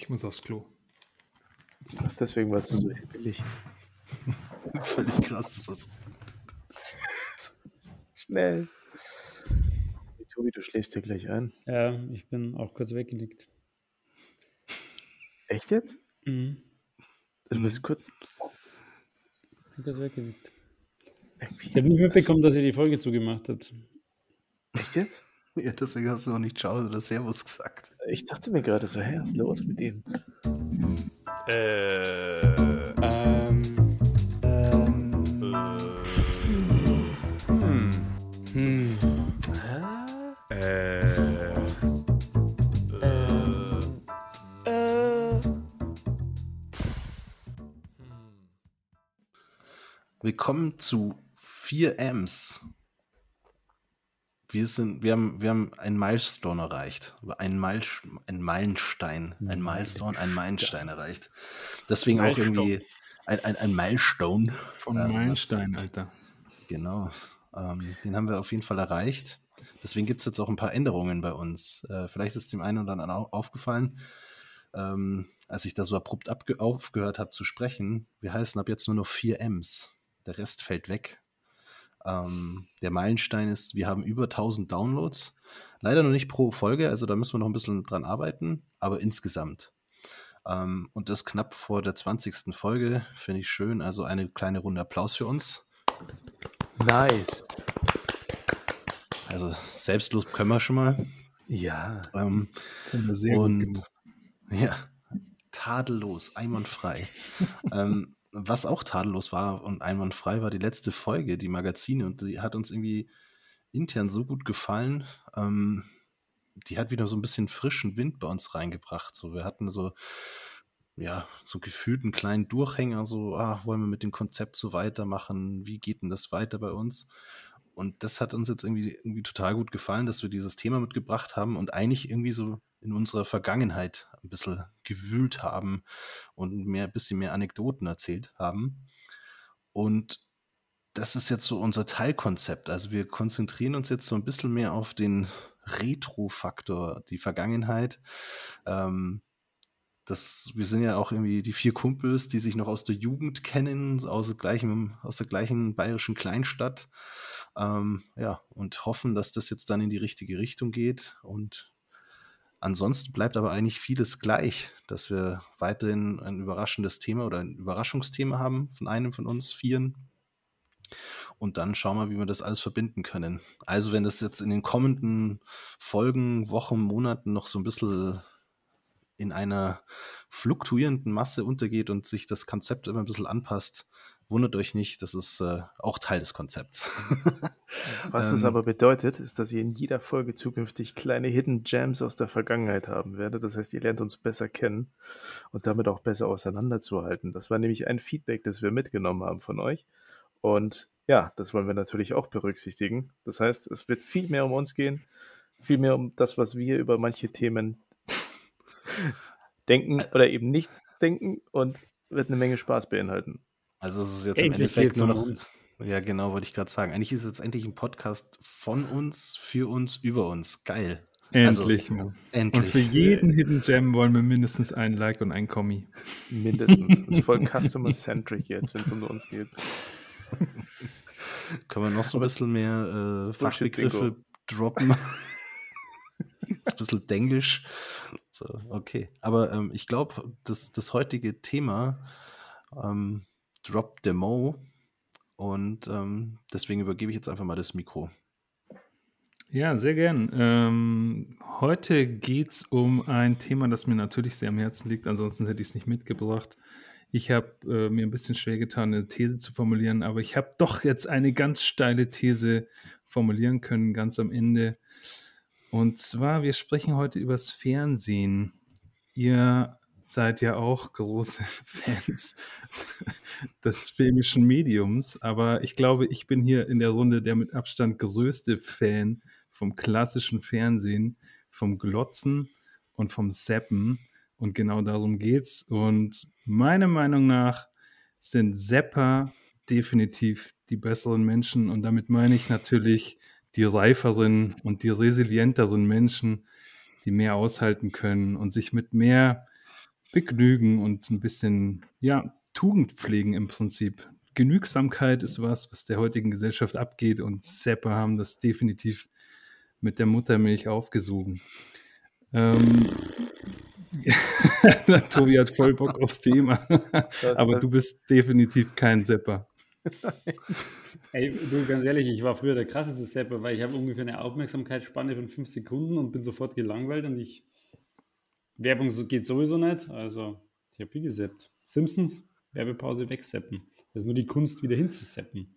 Ich muss aufs Klo. Ach, deswegen warst du so billig. Völlig krass, das was. Schnell. Tobi, du schläfst dir gleich ein. Ja, ich bin auch kurz weggelegt. Echt jetzt? Mhm. Du bist kurz. Ich bin kurz weggelegt. Irgendwie- Ich habe nicht mitbekommen, dass ihr die Folge zugemacht habt. Echt jetzt? Ja, deswegen hast du auch nicht Ciao oder Servus gesagt. Ich dachte mir gerade so, hä, was ist los mit dem? Ähm. Hm. Willkommen zu 4 Ms. Wir, sind, wir, haben, wir haben einen Milestone erreicht. Ein, Mile, ein Meilenstein. Ein Milestone, ein Meilenstein erreicht. Deswegen auch irgendwie ein, ein, ein Milestone. Von Ähm, Meilenstein, Alter. Genau. Ähm, den haben wir auf jeden Fall erreicht. Deswegen gibt es jetzt auch ein paar Änderungen bei uns. Äh, vielleicht ist dem einen oder anderen au- aufgefallen, ähm, als ich da so abrupt aufgehört habe zu sprechen. Wir heißen ab jetzt nur noch 4 Ms. Der Rest fällt weg. Ähm, der Meilenstein ist, wir haben über 1000 Downloads. Leider noch nicht pro Folge, also da müssen wir noch ein bisschen dran arbeiten, aber insgesamt. Ähm, und das knapp vor der 20. Folge, finde ich schön. Also eine kleine Runde Applaus für uns. Nice. Also selbstlos können wir schon mal. Ja. Ähm, haben wir sehr und gut gemacht. ja, tadellos, einwandfrei. ähm, was auch tadellos war und einwandfrei war die letzte Folge, die Magazine, und die hat uns irgendwie intern so gut gefallen. Ähm, die hat wieder so ein bisschen frischen Wind bei uns reingebracht. So, wir hatten so, ja, so gefühlt einen kleinen Durchhänger, so, ah, wollen wir mit dem Konzept so weitermachen? Wie geht denn das weiter bei uns? Und das hat uns jetzt irgendwie, irgendwie total gut gefallen, dass wir dieses Thema mitgebracht haben und eigentlich irgendwie so in unserer Vergangenheit ein bisschen gewühlt haben und mehr, ein bisschen mehr Anekdoten erzählt haben. Und das ist jetzt so unser Teilkonzept. Also wir konzentrieren uns jetzt so ein bisschen mehr auf den Retro-Faktor, die Vergangenheit. Ähm, das, wir sind ja auch irgendwie die vier Kumpels, die sich noch aus der Jugend kennen, aus der gleichen, aus der gleichen bayerischen Kleinstadt. Ähm, ja, und hoffen, dass das jetzt dann in die richtige Richtung geht. Und ansonsten bleibt aber eigentlich vieles gleich, dass wir weiterhin ein überraschendes Thema oder ein Überraschungsthema haben von einem von uns Vieren. Und dann schauen wir, wie wir das alles verbinden können. Also, wenn das jetzt in den kommenden Folgen, Wochen, Monaten noch so ein bisschen in einer fluktuierenden Masse untergeht und sich das Konzept immer ein bisschen anpasst, wundert euch nicht, das ist äh, auch Teil des Konzepts. Was es Ähm, aber bedeutet, ist, dass ihr in jeder Folge zukünftig kleine Hidden Gems aus der Vergangenheit haben werdet. Das heißt, ihr lernt uns besser kennen und damit auch besser auseinanderzuhalten. Das war nämlich ein Feedback, das wir mitgenommen haben von euch. Und ja, das wollen wir natürlich auch berücksichtigen. Das heißt, es wird viel mehr um uns gehen, viel mehr um das, was wir über manche Themen denken oder eben nicht denken und wird eine Menge Spaß beinhalten. Also es ist jetzt im Endlich Endeffekt geht's nur noch. uns. Ja, genau, wollte ich gerade sagen. Eigentlich ist es jetzt endlich ein Podcast von uns, für uns, über uns. Geil. Endlich, Mann. Und Endlich. für jeden Hidden Gem wollen wir mindestens ein Like und ein Kommi. Mindestens. Das ist voll customer-centric jetzt, wenn es um uns geht. Können wir noch so ein bisschen mehr äh, Fachbegriffe droppen? ist ein bisschen denglisch. So, okay. Aber ähm, ich glaube, das, das heutige Thema ähm, Drop Demo und ähm, deswegen übergebe ich jetzt einfach mal das Mikro. Ja, sehr gern. Ähm, heute geht es um ein Thema, das mir natürlich sehr am Herzen liegt. Ansonsten hätte ich es nicht mitgebracht. Ich habe äh, mir ein bisschen schwer getan, eine These zu formulieren, aber ich habe doch jetzt eine ganz steile These formulieren können, ganz am Ende. Und zwar, wir sprechen heute übers Fernsehen. Ihr seid ja auch große Fans des filmischen Mediums, aber ich glaube, ich bin hier in der Runde der mit Abstand größte Fan vom klassischen Fernsehen, vom Glotzen und vom Seppen. Und genau darum geht's. Und meiner Meinung nach sind Sepper definitiv die besseren Menschen. Und damit meine ich natürlich die reiferen und die resilienteren Menschen, die mehr aushalten können und sich mit mehr Begnügen und ein bisschen, ja, Tugend pflegen im Prinzip. Genügsamkeit ist was, was der heutigen Gesellschaft abgeht und Sepper haben das definitiv mit der Muttermilch aufgesogen. Ähm, Tobi hat voll Bock aufs Thema, aber du bist definitiv kein Sepper. Ey, du, ganz ehrlich, ich war früher der krasseste Sepper, weil ich habe ungefähr eine Aufmerksamkeitsspanne von fünf Sekunden und bin sofort gelangweilt und ich. Werbung geht sowieso nicht, also ich habe viel gesappt. Simpsons, Werbepause wegseppen. Das ist nur die Kunst, wieder hinzuseppen.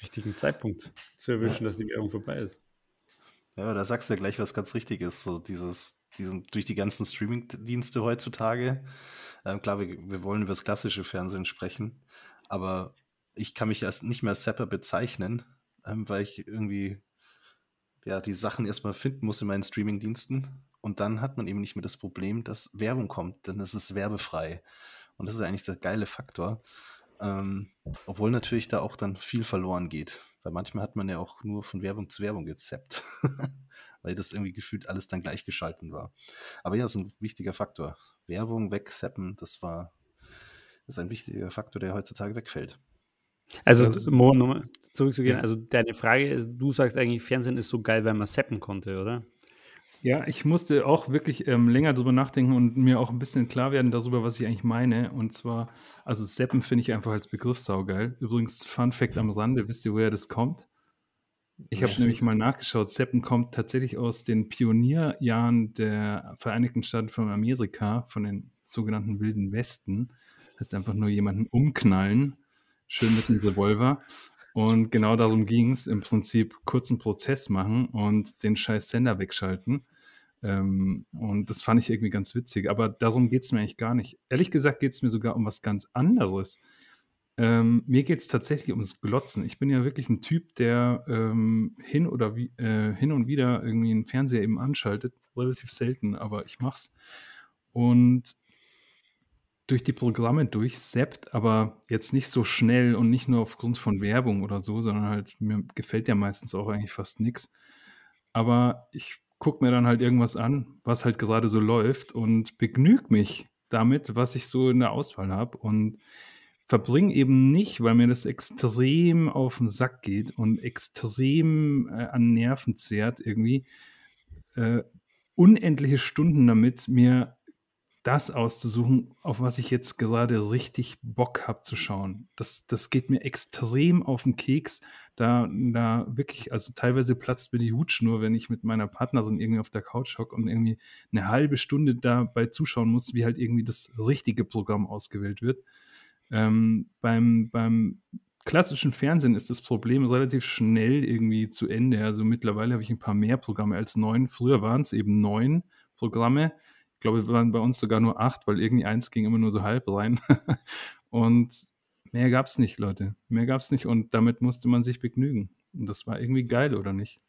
Richtigen Zeitpunkt zu erwischen, dass die Werbung vorbei ist. Ja, da sagst du ja gleich was ganz Richtiges. So dieses, diesen, durch die ganzen Streaming-Dienste heutzutage. Ähm, klar, wir, wir wollen über das klassische Fernsehen sprechen, aber ich kann mich als nicht mehr als Zapper bezeichnen, ähm, weil ich irgendwie ja, die Sachen erstmal finden muss in meinen Streaming-Diensten. Und dann hat man eben nicht mehr das Problem, dass Werbung kommt, denn es ist werbefrei. Und das ist eigentlich der geile Faktor. Ähm, obwohl natürlich da auch dann viel verloren geht. Weil manchmal hat man ja auch nur von Werbung zu Werbung gezappt. weil das irgendwie gefühlt alles dann gleichgeschalten war. Aber ja, das ist ein wichtiger Faktor. Werbung wegzappen, das war das ist ein wichtiger Faktor, der heutzutage wegfällt. Also, Mo, nochmal zurückzugehen. Also, deine Frage ist, du sagst eigentlich, Fernsehen ist so geil, weil man zappen konnte, oder? Ja, ich musste auch wirklich ähm, länger drüber nachdenken und mir auch ein bisschen klar werden darüber, was ich eigentlich meine. Und zwar, also Seppen finde ich einfach als Begriff saugeil. Übrigens, Fun Fact am Rande, wisst ihr, woher das kommt? Ich habe nämlich mal nachgeschaut. Seppen kommt tatsächlich aus den Pionierjahren der Vereinigten Staaten von Amerika, von den sogenannten Wilden Westen. Das heißt einfach nur jemanden umknallen, schön mit dem Revolver. Und genau darum ging es, im Prinzip kurzen Prozess machen und den scheiß Sender wegschalten. Ähm, und das fand ich irgendwie ganz witzig. Aber darum geht es mir eigentlich gar nicht. Ehrlich gesagt geht es mir sogar um was ganz anderes. Ähm, mir geht es tatsächlich ums Glotzen. Ich bin ja wirklich ein Typ, der ähm, hin oder wie, äh, hin und wieder irgendwie einen Fernseher eben anschaltet. Relativ selten, aber ich mach's. Und durch die Programme durchseppt, aber jetzt nicht so schnell und nicht nur aufgrund von Werbung oder so, sondern halt, mir gefällt ja meistens auch eigentlich fast nichts. Aber ich gucke mir dann halt irgendwas an, was halt gerade so läuft und begnüge mich damit, was ich so in der Auswahl habe und verbringe eben nicht, weil mir das extrem auf den Sack geht und extrem äh, an Nerven zehrt irgendwie, äh, unendliche Stunden damit, mir das auszusuchen, auf was ich jetzt gerade richtig Bock habe zu schauen. Das, das geht mir extrem auf den Keks. Da, da wirklich, also teilweise platzt mir die Hutschnur, wenn ich mit meiner Partnerin irgendwie auf der Couch hocke und irgendwie eine halbe Stunde dabei zuschauen muss, wie halt irgendwie das richtige Programm ausgewählt wird. Ähm, beim, beim klassischen Fernsehen ist das Problem relativ schnell irgendwie zu Ende. Also mittlerweile habe ich ein paar mehr Programme als neun. Früher waren es eben neun Programme glaube, wir waren bei uns sogar nur acht, weil irgendwie eins ging immer nur so halb rein. und mehr gab es nicht, Leute. Mehr gab es nicht und damit musste man sich begnügen. Und das war irgendwie geil, oder nicht?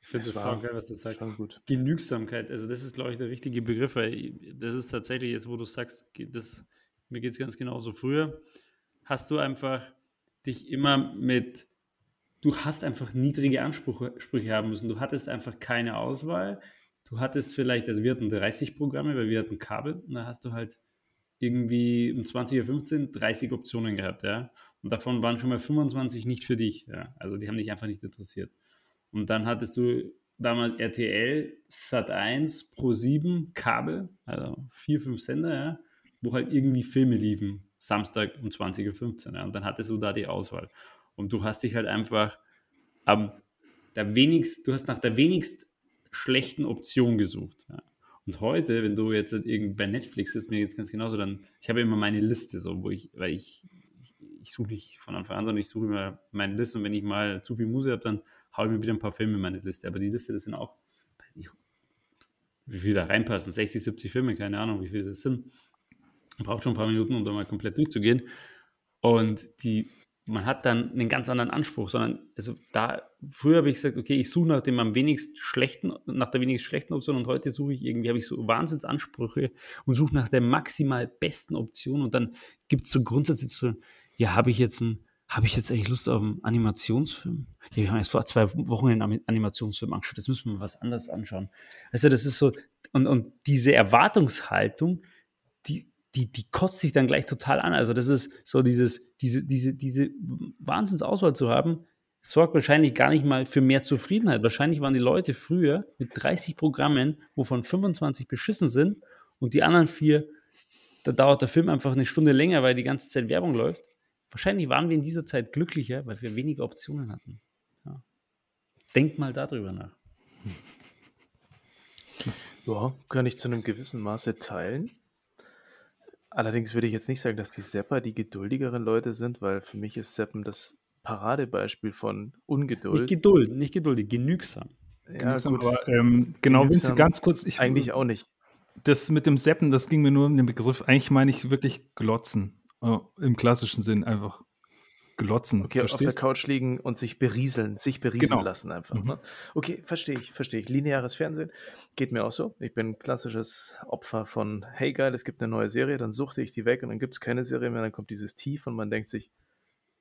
Ich finde das auch geil, was du sagst. Gut. Genügsamkeit, also das ist, glaube ich, der richtige Begriff, weil das ist tatsächlich jetzt, wo du sagst, das, mir geht es ganz genauso. Früher hast du einfach dich immer mit, du hast einfach niedrige Ansprüche haben müssen. Du hattest einfach keine Auswahl du hattest vielleicht, also wir hatten 30 Programme, weil wir hatten Kabel und da hast du halt irgendwie um 20.15 Uhr 30 Optionen gehabt, ja. Und davon waren schon mal 25 nicht für dich, ja. Also die haben dich einfach nicht interessiert. Und dann hattest du damals RTL, Sat1, Pro7, Kabel, also vier, fünf Sender, ja, wo halt irgendwie Filme liefen, Samstag um 20.15 Uhr, ja. Und dann hattest du da die Auswahl. Und du hast dich halt einfach am der wenigst, du hast nach der wenigst schlechten Option gesucht. Ja. Und heute, wenn du jetzt irgendwie bei Netflix ist mir jetzt ganz genauso, dann, ich habe immer meine Liste, so, wo ich, weil ich, ich, suche nicht von Anfang an, sondern ich suche immer meine Liste und wenn ich mal zu viel Musik habe, dann haue ich mir wieder ein paar Filme in meine Liste. Aber die Liste, das sind auch, ich, wie viel da reinpassen, 60, 70 Filme, keine Ahnung, wie viele das sind. Braucht schon ein paar Minuten, um da mal komplett durchzugehen. Und die man hat dann einen ganz anderen Anspruch, sondern also da früher habe ich gesagt, okay, ich suche nach dem am wenigst schlechten, nach der wenigst schlechten Option und heute suche ich irgendwie, habe ich so Wahnsinnsansprüche und suche nach der maximal besten Option und dann gibt es so grundsätzlich so, ja, habe ich jetzt ein, habe ich jetzt eigentlich Lust auf einen Animationsfilm? Ja, wir haben jetzt vor zwei Wochen einen Animationsfilm angeschaut, jetzt müssen wir was anderes anschauen. Also das ist so, und, und diese Erwartungshaltung, die, die, die kotzt sich dann gleich total an. Also das ist so dieses, diese, diese, diese Wahnsinnsauswahl zu haben, sorgt wahrscheinlich gar nicht mal für mehr Zufriedenheit. Wahrscheinlich waren die Leute früher mit 30 Programmen, wovon 25 beschissen sind und die anderen vier, da dauert der Film einfach eine Stunde länger, weil die ganze Zeit Werbung läuft. Wahrscheinlich waren wir in dieser Zeit glücklicher, weil wir weniger Optionen hatten. Ja. Denk mal darüber nach. Ja, kann ich zu einem gewissen Maße teilen. Allerdings würde ich jetzt nicht sagen, dass die Sepper die geduldigeren Leute sind, weil für mich ist Seppen das Paradebeispiel von Ungeduld. Nicht Geduld, nicht geduldig, genügsam. Ja, genügsam, gut. Aber, ähm, genau, Vince, ganz kurz. Ich, eigentlich auch nicht. Das mit dem Seppen, das ging mir nur um den Begriff. Eigentlich meine ich wirklich glotzen. Oh, Im klassischen Sinn einfach glotzen. Okay, verstehst? auf der Couch liegen und sich berieseln, sich berieseln genau. lassen einfach. Mhm. Ne? Okay, verstehe ich, verstehe ich. Lineares Fernsehen geht mir auch so. Ich bin ein klassisches Opfer von, hey geil, es gibt eine neue Serie, dann suchte ich die weg und dann gibt es keine Serie mehr, dann kommt dieses Tief und man denkt sich,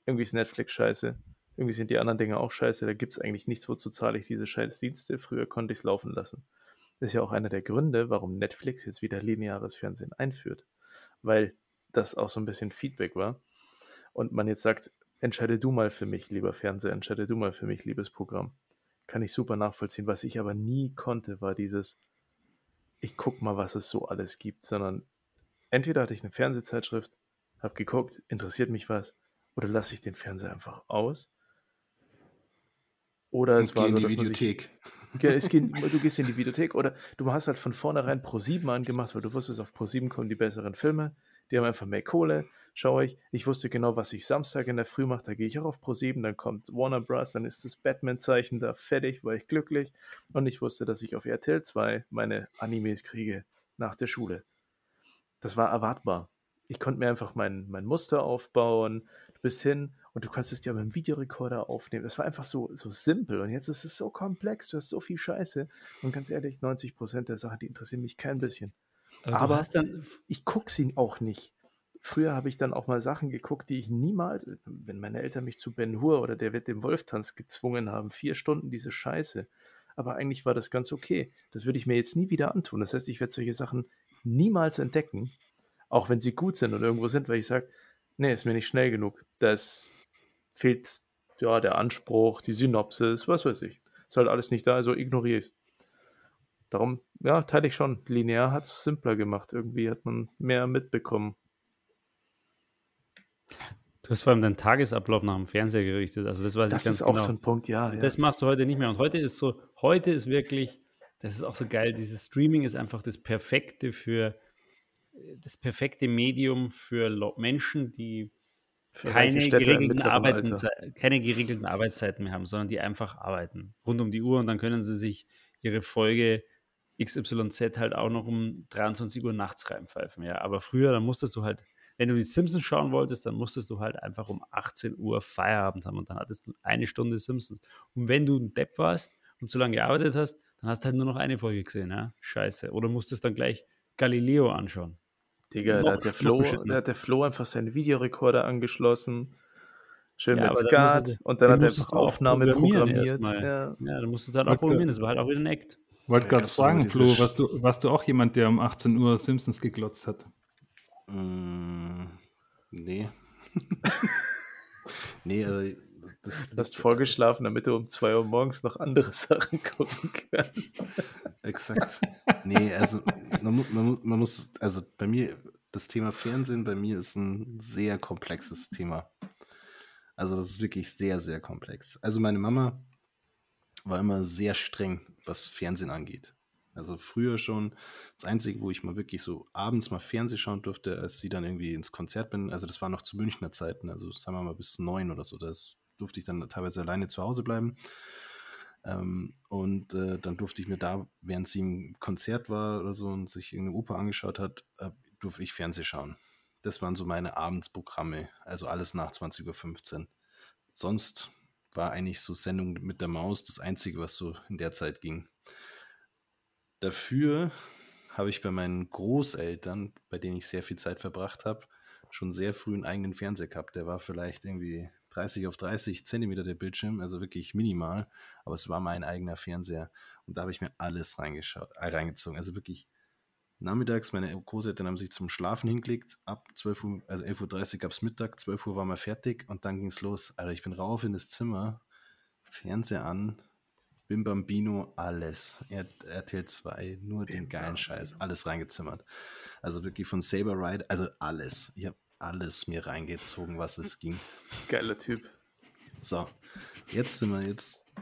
irgendwie ist Netflix scheiße, irgendwie sind die anderen Dinge auch scheiße, da gibt es eigentlich nichts, wozu zahle ich diese scheiß Dienste. Früher konnte ich es laufen lassen. Das ist ja auch einer der Gründe, warum Netflix jetzt wieder lineares Fernsehen einführt. Weil das auch so ein bisschen Feedback war. Und man jetzt sagt, entscheide du mal für mich, lieber Fernseher, entscheide du mal für mich, liebes Programm. Kann ich super nachvollziehen. Was ich aber nie konnte, war dieses, ich guck mal, was es so alles gibt, sondern entweder hatte ich eine Fernsehzeitschrift, habe geguckt, interessiert mich was, oder lasse ich den Fernseher einfach aus. Oder es war so, dass man sich, es geht, du gehst in die Videothek oder du hast halt von vornherein Pro 7 angemacht, weil du wusstest, auf Pro 7 kommen die besseren Filme. Die haben einfach mehr Kohle. Schau ich, ich wusste genau, was ich Samstag in der Früh mache. Da gehe ich auch auf Pro 7, dann kommt Warner Bros., dann ist das Batman-Zeichen da fertig, war ich glücklich. Und ich wusste, dass ich auf RTL 2 meine Animes kriege nach der Schule. Das war erwartbar. Ich konnte mir einfach mein, mein Muster aufbauen, bis hin und du kannst es dir mit dem Videorekorder aufnehmen. Das war einfach so, so simpel und jetzt ist es so komplex, du hast so viel Scheiße und ganz ehrlich, 90% der Sachen, die interessieren mich kein bisschen. Aber, Aber dann, ich gucke sie auch nicht. Früher habe ich dann auch mal Sachen geguckt, die ich niemals, wenn meine Eltern mich zu Ben Hur oder der wird dem Wolftanz gezwungen haben, vier Stunden diese Scheiße. Aber eigentlich war das ganz okay. Das würde ich mir jetzt nie wieder antun. Das heißt, ich werde solche Sachen niemals entdecken, auch wenn sie gut sind und irgendwo sind, weil ich sage, nee, ist mir nicht schnell genug. Das fehlt ja der Anspruch, die Synopsis, was weiß ich. Ist halt alles nicht da, also ignoriere ich es. Darum, ja, teile ich schon. Linear hat es simpler gemacht. Irgendwie hat man mehr mitbekommen. Du hast vor allem deinen Tagesablauf nach dem Fernseher gerichtet. Also das weiß das ich ganz ist auch genau. so ein Punkt, ja, ja. Das machst du heute nicht mehr. Und heute ist so, heute ist wirklich, das ist auch so geil, dieses Streaming ist einfach das Perfekte für, das perfekte Medium für Menschen, die keine geregelten, Arbeiten, keine geregelten Arbeitszeiten mehr haben, sondern die einfach arbeiten rund um die Uhr und dann können sie sich ihre Folge XYZ halt auch noch um 23 Uhr nachts reinpfeifen. Ja, aber früher, dann musstest du halt, wenn du die Simpsons schauen wolltest, dann musstest du halt einfach um 18 Uhr Feierabend haben und dann hattest du eine Stunde Simpsons. Und wenn du ein Depp warst und zu lange gearbeitet hast, dann hast du halt nur noch eine Folge gesehen. Ja? Scheiße. Oder musstest dann gleich Galileo anschauen. Digga, da hat, der Flo, da hat der Flo einfach seinen Videorekorder angeschlossen. Schön ja, mit Skat und dann hat er einfach Aufnahme programmiert. Ja. ja, dann musst du dann auch programmieren. Das war halt auch wieder ein Act. Wollte gerade fragen, Flo, warst du, warst du auch jemand, der um 18 Uhr Simpsons geglotzt hat? Mm, nee. nee, aber das du hast vorgeschlafen, damit du um 2 Uhr morgens noch andere Sachen gucken kannst. Exakt. Nee, also man, man, man, muss, also bei mir, das Thema Fernsehen bei mir ist ein sehr komplexes Thema. Also das ist wirklich sehr, sehr komplex. Also meine Mama war immer sehr streng, was Fernsehen angeht. Also früher schon das Einzige, wo ich mal wirklich so abends mal Fernsehen schauen durfte, als sie dann irgendwie ins Konzert bin, also das war noch zu Münchner Zeiten, also sagen wir mal bis neun oder so, das durfte ich dann teilweise alleine zu Hause bleiben. Ähm, und äh, dann durfte ich mir da, während sie im Konzert war oder so und sich irgendeine Oper angeschaut hat, äh, durfte ich Fernsehen schauen. Das waren so meine Abendsprogramme, also alles nach 20.15 Uhr. Sonst war eigentlich so Sendung mit der Maus das Einzige, was so in der Zeit ging. Dafür habe ich bei meinen Großeltern, bei denen ich sehr viel Zeit verbracht habe, schon sehr früh einen eigenen Fernseher gehabt. Der war vielleicht irgendwie 30 auf 30 Zentimeter der Bildschirm, also wirklich minimal, aber es war mein eigener Fernseher und da habe ich mir alles reingeschaut, äh, reingezogen, also wirklich nachmittags, meine Großeltern haben sich zum Schlafen hingelegt, ab 12 Uhr, also 11.30 Uhr gab es Mittag, 12 Uhr war mal fertig und dann ging es los. Also ich bin rauf in das Zimmer, Fernseher an, Bim Bambino, alles. RTL 2, nur Bim den geilen Scheiß, alles reingezimmert. Also wirklich von Saber Ride, also alles. Ich habe alles mir reingezogen, was es ging. Geiler Typ. So, jetzt sind wir jetzt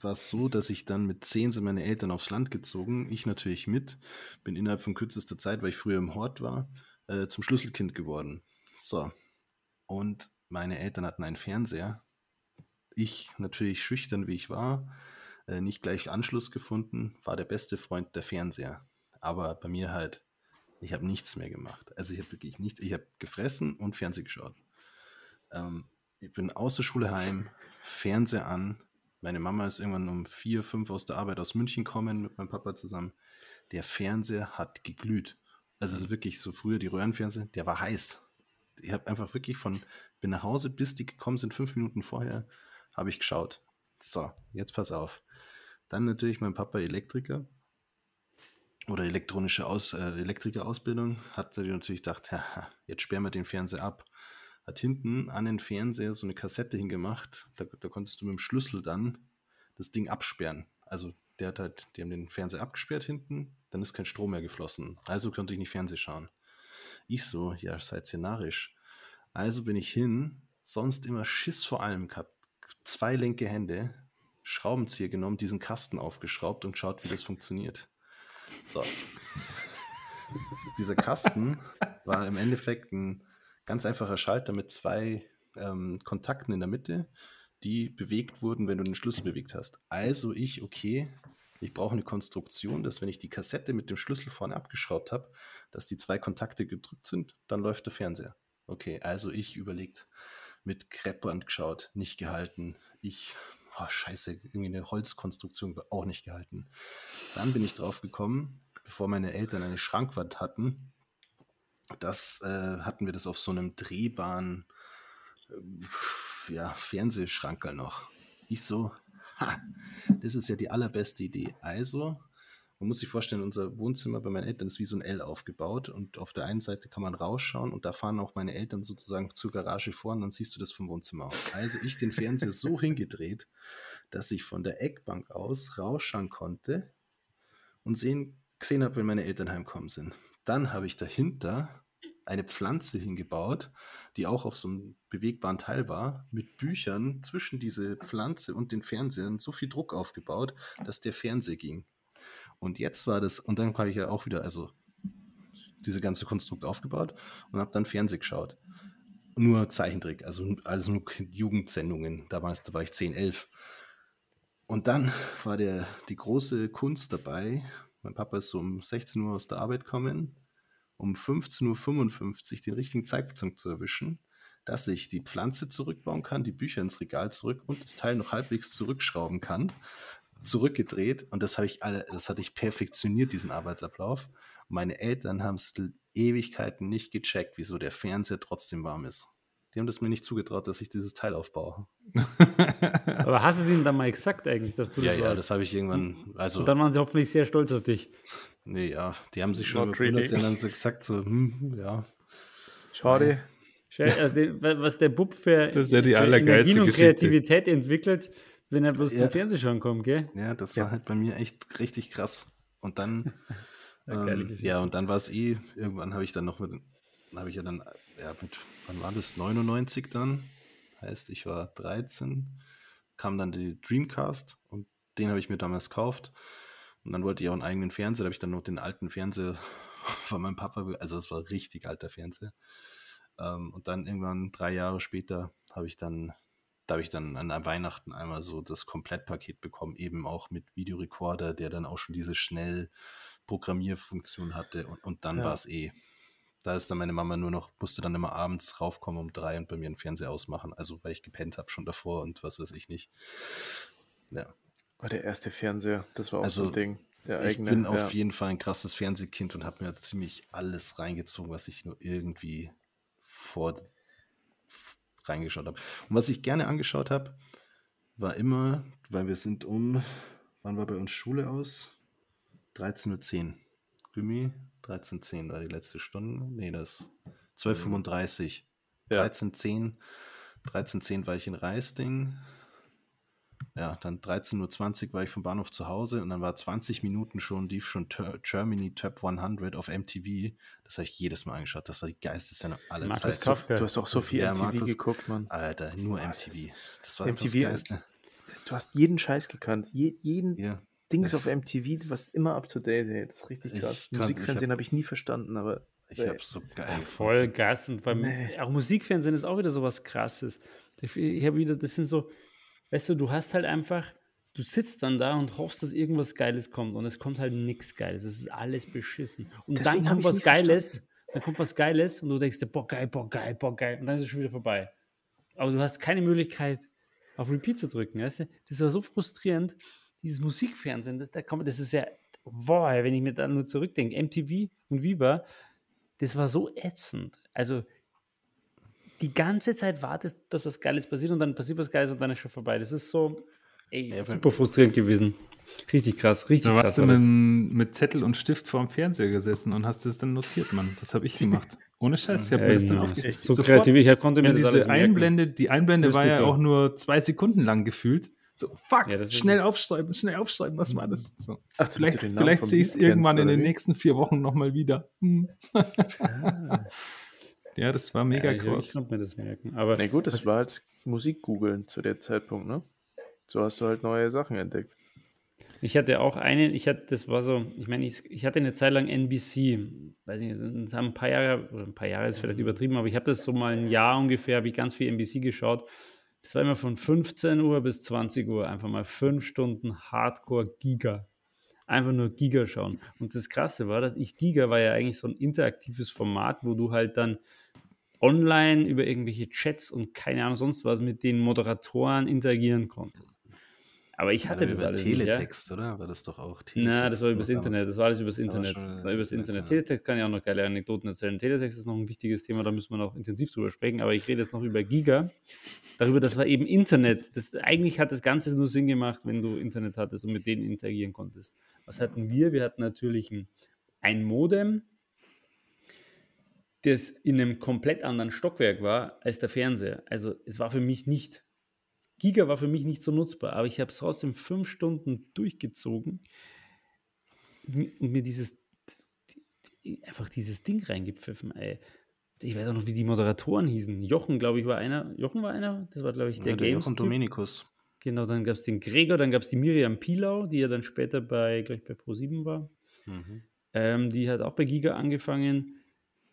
war es so, dass ich dann mit zehn sind meine Eltern aufs Land gezogen, ich natürlich mit, bin innerhalb von kürzester Zeit, weil ich früher im Hort war, äh, zum Schlüsselkind geworden. So, und meine Eltern hatten einen Fernseher. Ich natürlich schüchtern wie ich war, äh, nicht gleich Anschluss gefunden, war der beste Freund der Fernseher. Aber bei mir halt, ich habe nichts mehr gemacht. Also ich habe wirklich nichts, ich habe gefressen und Fernsehen geschaut. Ähm, ich bin aus der Schule heim, Fernseher an, meine Mama ist irgendwann um vier, fünf aus der Arbeit aus München gekommen mit meinem Papa zusammen. Der Fernseher hat geglüht. Also mhm. wirklich so früher die Röhrenfernseher, der war heiß. Ich habe einfach wirklich von, bin nach Hause, bis die gekommen sind, fünf Minuten vorher, habe ich geschaut. So, jetzt pass auf. Dann natürlich mein Papa Elektriker oder elektronische Aus, äh, Elektrikerausbildung, hat natürlich gedacht, ja, jetzt sperren wir den Fernseher ab hat hinten an den Fernseher so eine Kassette hingemacht. Da, da konntest du mit dem Schlüssel dann das Ding absperren. Also der hat halt, die haben den Fernseher abgesperrt hinten, dann ist kein Strom mehr geflossen. Also konnte ich nicht Fernsehen schauen. Ich so, ja, seid narrisch. Also bin ich hin, sonst immer Schiss vor allem gehabt. Zwei linke Hände, Schraubenzieher genommen, diesen Kasten aufgeschraubt und schaut, wie das funktioniert. So. Dieser Kasten war im Endeffekt ein Ganz einfacher Schalter mit zwei ähm, Kontakten in der Mitte, die bewegt wurden, wenn du den Schlüssel bewegt hast. Also ich, okay, ich brauche eine Konstruktion, dass wenn ich die Kassette mit dem Schlüssel vorne abgeschraubt habe, dass die zwei Kontakte gedrückt sind, dann läuft der Fernseher. Okay, also ich überlegt, mit Kreppband geschaut, nicht gehalten. Ich, oh scheiße, irgendwie eine Holzkonstruktion auch nicht gehalten. Dann bin ich drauf gekommen, bevor meine Eltern eine Schrankwand hatten, das äh, hatten wir das auf so einem drehbaren äh, ja, Fernsehschranker noch. Ich so, ha, das ist ja die allerbeste Idee. Also, man muss sich vorstellen, unser Wohnzimmer bei meinen Eltern ist wie so ein L aufgebaut und auf der einen Seite kann man rausschauen und da fahren auch meine Eltern sozusagen zur Garage vor und dann siehst du das vom Wohnzimmer aus. Also ich den Fernseher so hingedreht, dass ich von der Eckbank aus rausschauen konnte und sehen, gesehen habe, wenn meine Eltern heimkommen sind. Dann habe ich dahinter eine Pflanze hingebaut, die auch auf so einem bewegbaren Teil war, mit Büchern zwischen diese Pflanze und den Fernsehern so viel Druck aufgebaut, dass der Fernseher ging. Und jetzt war das, und dann habe ich ja auch wieder, also diese ganze Konstrukt aufgebaut und habe dann Fernseh geschaut. Nur Zeichentrick, also, also nur Jugendsendungen. Damals da war ich 10, 11. Und dann war der, die große Kunst dabei. Mein Papa ist so um 16 Uhr aus der Arbeit gekommen, um 15.55 Uhr den richtigen Zeitpunkt zu erwischen, dass ich die Pflanze zurückbauen kann, die Bücher ins Regal zurück und das Teil noch halbwegs zurückschrauben kann. Zurückgedreht und das habe ich alle, das hatte ich perfektioniert, diesen Arbeitsablauf. Meine Eltern haben es Ewigkeiten nicht gecheckt, wieso der Fernseher trotzdem warm ist. Die haben das mir nicht zugetraut, dass ich dieses Teil aufbaue. Aber hast du es ihnen dann mal gesagt eigentlich, dass du das Ja, ja, das habe ich irgendwann. Also, und dann waren sie hoffentlich sehr stolz auf dich. Nee, ja, die haben sich schon gewundert, sie haben dann so gesagt, so, hm, ja. Schade. Also, was der Bub für, das ist ja die für Energie und Kreativität entwickelt, wenn er bloß ja. zum Fernsehschauen kommt, gell? Ja, das ja. war halt bei mir echt richtig krass. Und dann, ähm, ja, und dann war es eh, irgendwann habe ich dann noch mit, habe ich ja dann, ja, mit, wann war das, 99 dann? Heißt, ich war 13, kam dann die Dreamcast und den habe ich mir damals gekauft. Und dann wollte ich auch einen eigenen Fernseher, da habe ich dann noch den alten Fernseher von meinem Papa, also das war richtig alter Fernseher. Ähm, und dann irgendwann drei Jahre später habe ich dann, da habe ich dann an Weihnachten einmal so das Komplettpaket bekommen, eben auch mit Videorekorder, der dann auch schon diese schnell Programmierfunktion hatte und, und dann ja. war es eh. Da ist dann meine Mama nur noch, musste dann immer abends raufkommen um drei und bei mir einen Fernseher ausmachen, also weil ich gepennt habe schon davor und was weiß ich nicht. Ja, Oh, der erste Fernseher, das war auch also, so ein Ding. Der ich eigene, bin ja. auf jeden Fall ein krasses Fernsehkind und habe mir ziemlich alles reingezogen, was ich nur irgendwie vor reingeschaut habe. Und was ich gerne angeschaut habe, war immer, weil wir sind um, wann war bei uns Schule aus? 13.10 Uhr. Gummi, 13.10 war die letzte Stunde. Nee, das 12.35 Ja. 13.10 13.10 war ich in Reisding. Ja, dann 13.20 Uhr war ich vom Bahnhof zu Hause und dann war 20 Minuten schon, lief schon Germany Top 100 auf MTV. Das habe ich jedes Mal angeschaut. Das war die geilste Szene aller Markus Zeiten. Du hast auch so viel ja, MTV Markus, geguckt, Mann. Alter, nur MTV. Das war MTV, das Geilste. Du hast jeden Scheiß gekannt. Je, jeden ja. Dings auf MTV, was immer up to date, ey. Das ist richtig krass. Musikfernsehen habe hab ich nie verstanden, aber. Ich habe so geil. Ja, voll Gas und vor allem nee. auch Musikfernsehen ist auch wieder so was krasses. Ich habe wieder, das sind so, weißt du, du hast halt einfach, du sitzt dann da und hoffst, dass irgendwas Geiles kommt und es kommt halt nichts Geiles. Es ist alles beschissen. Und Deswegen dann kommt was Geiles, verstanden. dann kommt was Geiles und du denkst dir, boah, geil, boah, geil, boah, geil. Und dann ist es schon wieder vorbei. Aber du hast keine Möglichkeit, auf Repeat zu drücken. Weißt du? Das war so frustrierend dieses Musikfernsehen, das, da kommt, das ist ja, boah, wenn ich mir da nur zurückdenke, MTV und Viva, das war so ätzend. Also die ganze Zeit wartest, dass was Geiles passiert und dann passiert was Geiles und dann ist schon vorbei. Das ist so, ey, ja, super frustrierend gewesen. Richtig krass, richtig da krass. Da warst du mit, mit, Zettel und Stift vorm Fernseher gesessen und hast das dann notiert, Mann. Das habe ich gemacht. Ohne Scheiß. Ich habe ja, mir das dann aufgeschrieben. So Sofort, kreativ, ich konnte mir ja, das Einblende, Die Einblende war ja auch nur zwei Sekunden lang gefühlt. So, fuck, ja, schnell aufschreiben, schnell aufschreiben, was war das? So. Ach, vielleicht vielleicht sehe ich es irgendwann in den nächsten vier Wochen nochmal wieder. Hm. Ah. ja, das war mega ja, krass. Ich konnte mir das merken. Aber Na gut, das war halt Musik googeln zu dem Zeitpunkt, ne? So hast du halt neue Sachen entdeckt. Ich hatte auch eine, ich hatte, das war so, ich meine, ich, ich hatte eine Zeit lang NBC, weiß nicht, das haben ein paar Jahre, oder ein paar Jahre ist vielleicht übertrieben, aber ich habe das so mal ein Jahr ungefähr, habe ich ganz viel NBC geschaut das war immer von 15 Uhr bis 20 Uhr, einfach mal fünf Stunden Hardcore-Giga. Einfach nur Giga schauen. Und das Krasse war, dass ich Giga war ja eigentlich so ein interaktives Format, wo du halt dann online über irgendwelche Chats und keine Ahnung sonst was mit den Moderatoren interagieren konntest. Aber ich hatte das alles Teletext, nicht, ja? oder? War das doch auch Teletext? Nein, das war übers Internet. Das war alles übers Internet. Übers Internet. Ja. Teletext kann ich auch noch geile Anekdoten erzählen. Teletext ist noch ein wichtiges Thema, da müssen wir noch intensiv drüber sprechen. Aber ich rede jetzt noch über Giga. Darüber, das war eben Internet. Das, eigentlich hat das Ganze nur Sinn gemacht, wenn du Internet hattest und mit denen interagieren konntest. Was hatten wir? Wir hatten natürlich ein, ein Modem, das in einem komplett anderen Stockwerk war als der Fernseher. Also es war für mich nicht Giga war für mich nicht so nutzbar, aber ich habe es trotzdem fünf Stunden durchgezogen und mir dieses einfach dieses Ding reingepfiffen, ey. Ich weiß auch noch, wie die Moderatoren hießen. Jochen, glaube ich, war einer. Jochen war einer? Das war, glaube ich, der, ja, der Games. Jochen Dominikus. Genau, dann gab es den Gregor, dann gab es die Miriam Pilau, die ja dann später bei, gleich bei Pro7 war. Mhm. Ähm, die hat auch bei Giga angefangen.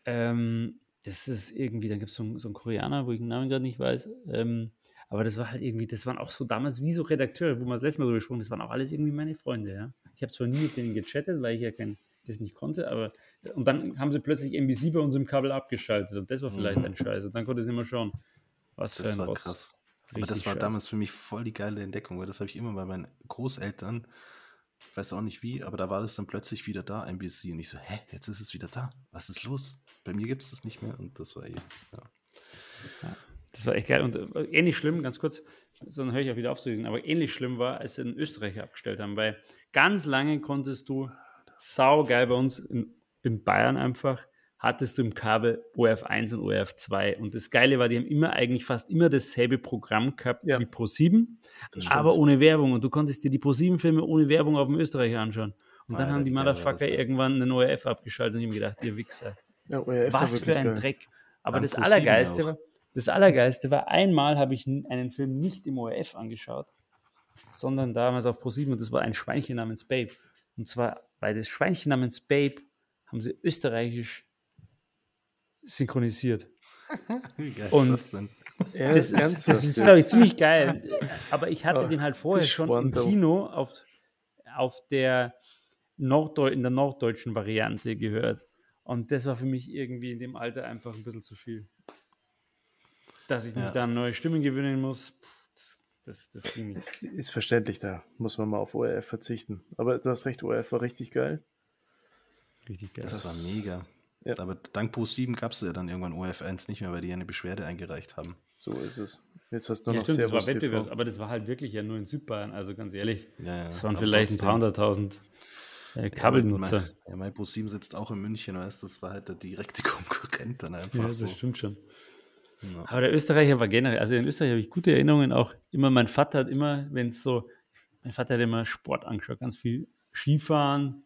Ähm, das ist irgendwie, dann gibt es so, so, einen Koreaner, wo ich den Namen gerade nicht weiß. Ähm, aber das war halt irgendwie, das waren auch so damals wie so Redakteure, wo man das letzte Mal drüber gesprochen das waren auch alles irgendwie meine Freunde, ja. Ich habe zwar nie mit denen gechattet, weil ich ja kein, das nicht konnte, aber und dann haben sie plötzlich NBC bei uns im Kabel abgeschaltet und das war vielleicht mhm. ein Scheiß. Und dann konnte ich nicht mehr schauen. Was für das ein war Rotz. krass. aber das war scheiß. damals für mich voll die geile Entdeckung, weil das habe ich immer bei meinen Großeltern, ich weiß auch nicht wie, aber da war das dann plötzlich wieder da, NBC. Und ich so, hä, jetzt ist es wieder da. Was ist los? Bei mir gibt es das nicht mehr. Und das war eh, ja. ja. Das war echt geil. Und äh, ähnlich schlimm, ganz kurz, sonst höre ich auch wieder auf zu lesen, aber ähnlich schlimm war, als sie in Österreich abgestellt haben, weil ganz lange konntest du sau geil bei uns in, in Bayern einfach, hattest du im Kabel ORF1 und ORF2. Und das Geile war, die haben immer eigentlich fast immer dasselbe Programm gehabt ja. wie Pro7, aber ohne Werbung. Und du konntest dir die Pro7-Filme ohne Werbung auf dem Österreicher anschauen. Und dann Alter, haben die Motherfucker irgendwann eine ORF abgeschaltet und ich habe gedacht, ihr Wichser. Ja, Was für ein geil. Dreck. Aber Dann das Allergeiste war, das Allergeiste war, einmal habe ich einen Film nicht im ORF angeschaut, sondern damals auf ProSieben und das war ein Schweinchen namens Babe. Und zwar bei das Schweinchen namens Babe haben sie österreichisch synchronisiert. Wie geil und ist das denn? Das, ist, das ist, glaube ich, ziemlich geil. Aber ich hatte oh, den halt vorher schon im Kino auf, auf der Norddeu in der norddeutschen Variante gehört. Und das war für mich irgendwie in dem Alter einfach ein bisschen zu viel dass ich mich ja. da neue Stimmen gewinnen muss, das, das, das ging nicht. Ist verständlich, da muss man mal auf ORF verzichten. Aber du hast recht, ORF war richtig geil. Richtig geil. Das, das war mega. Ja. Aber dank Pro 7 gab es ja dann irgendwann OF1 nicht mehr, weil die eine Beschwerde eingereicht haben. So ist es. Jetzt hast du nur ja, noch stimmt, Servus das war Wettbewerb, aber das war halt wirklich ja nur in Südbayern, also ganz ehrlich. Ja, ja. Das waren vielleicht ein paar hunderttausend äh, Kabelnutzer. Ja, mein Pro 7 sitzt auch in München, weißt das war halt der direkte Konkurrent dann einfach. Ja, das so. stimmt schon. Ja. Aber der Österreicher war generell, also in Österreich habe ich gute Erinnerungen auch. Immer mein Vater hat immer, wenn es so, mein Vater hat immer Sport angeschaut, ganz viel Skifahren,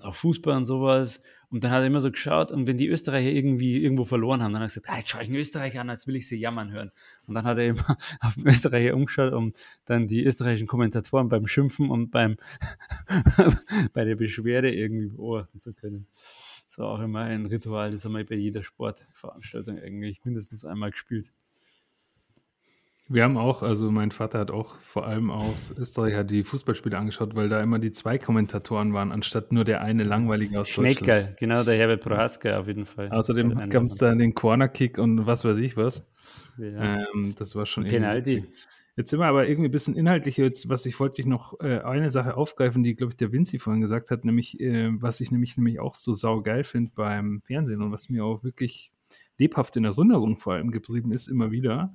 auch Fußball und sowas. Und dann hat er immer so geschaut und wenn die Österreicher irgendwie irgendwo verloren haben, dann hat er gesagt, ah, jetzt schaue ich einen Österreicher an, als will ich sie jammern hören. Und dann hat er immer auf den Österreicher umgeschaut, um dann die österreichischen Kommentatoren beim Schimpfen und beim bei der Beschwerde irgendwie beobachten zu können. Das war auch immer ein Ritual, das haben wir bei jeder Sportveranstaltung eigentlich mindestens einmal gespielt. Wir haben auch, also mein Vater hat auch vor allem auf Österreicher die Fußballspiele angeschaut, weil da immer die zwei Kommentatoren waren, anstatt nur der eine langweilige aus Schneckel, Deutschland. genau, der Herbert Prohaska auf jeden Fall. Außerdem gab es da den Cornerkick und was weiß ich was. Ja. Ähm, das war schon Penalty. Jetzt sind wir aber irgendwie ein bisschen inhaltlicher. Jetzt, was ich wollte ich noch äh, eine Sache aufgreifen, die, glaube ich, der Vinci vorhin gesagt hat, nämlich, äh, was ich nämlich, nämlich auch so saugeil finde beim Fernsehen und was mir auch wirklich lebhaft in Erinnerung vor allem geblieben ist, immer wieder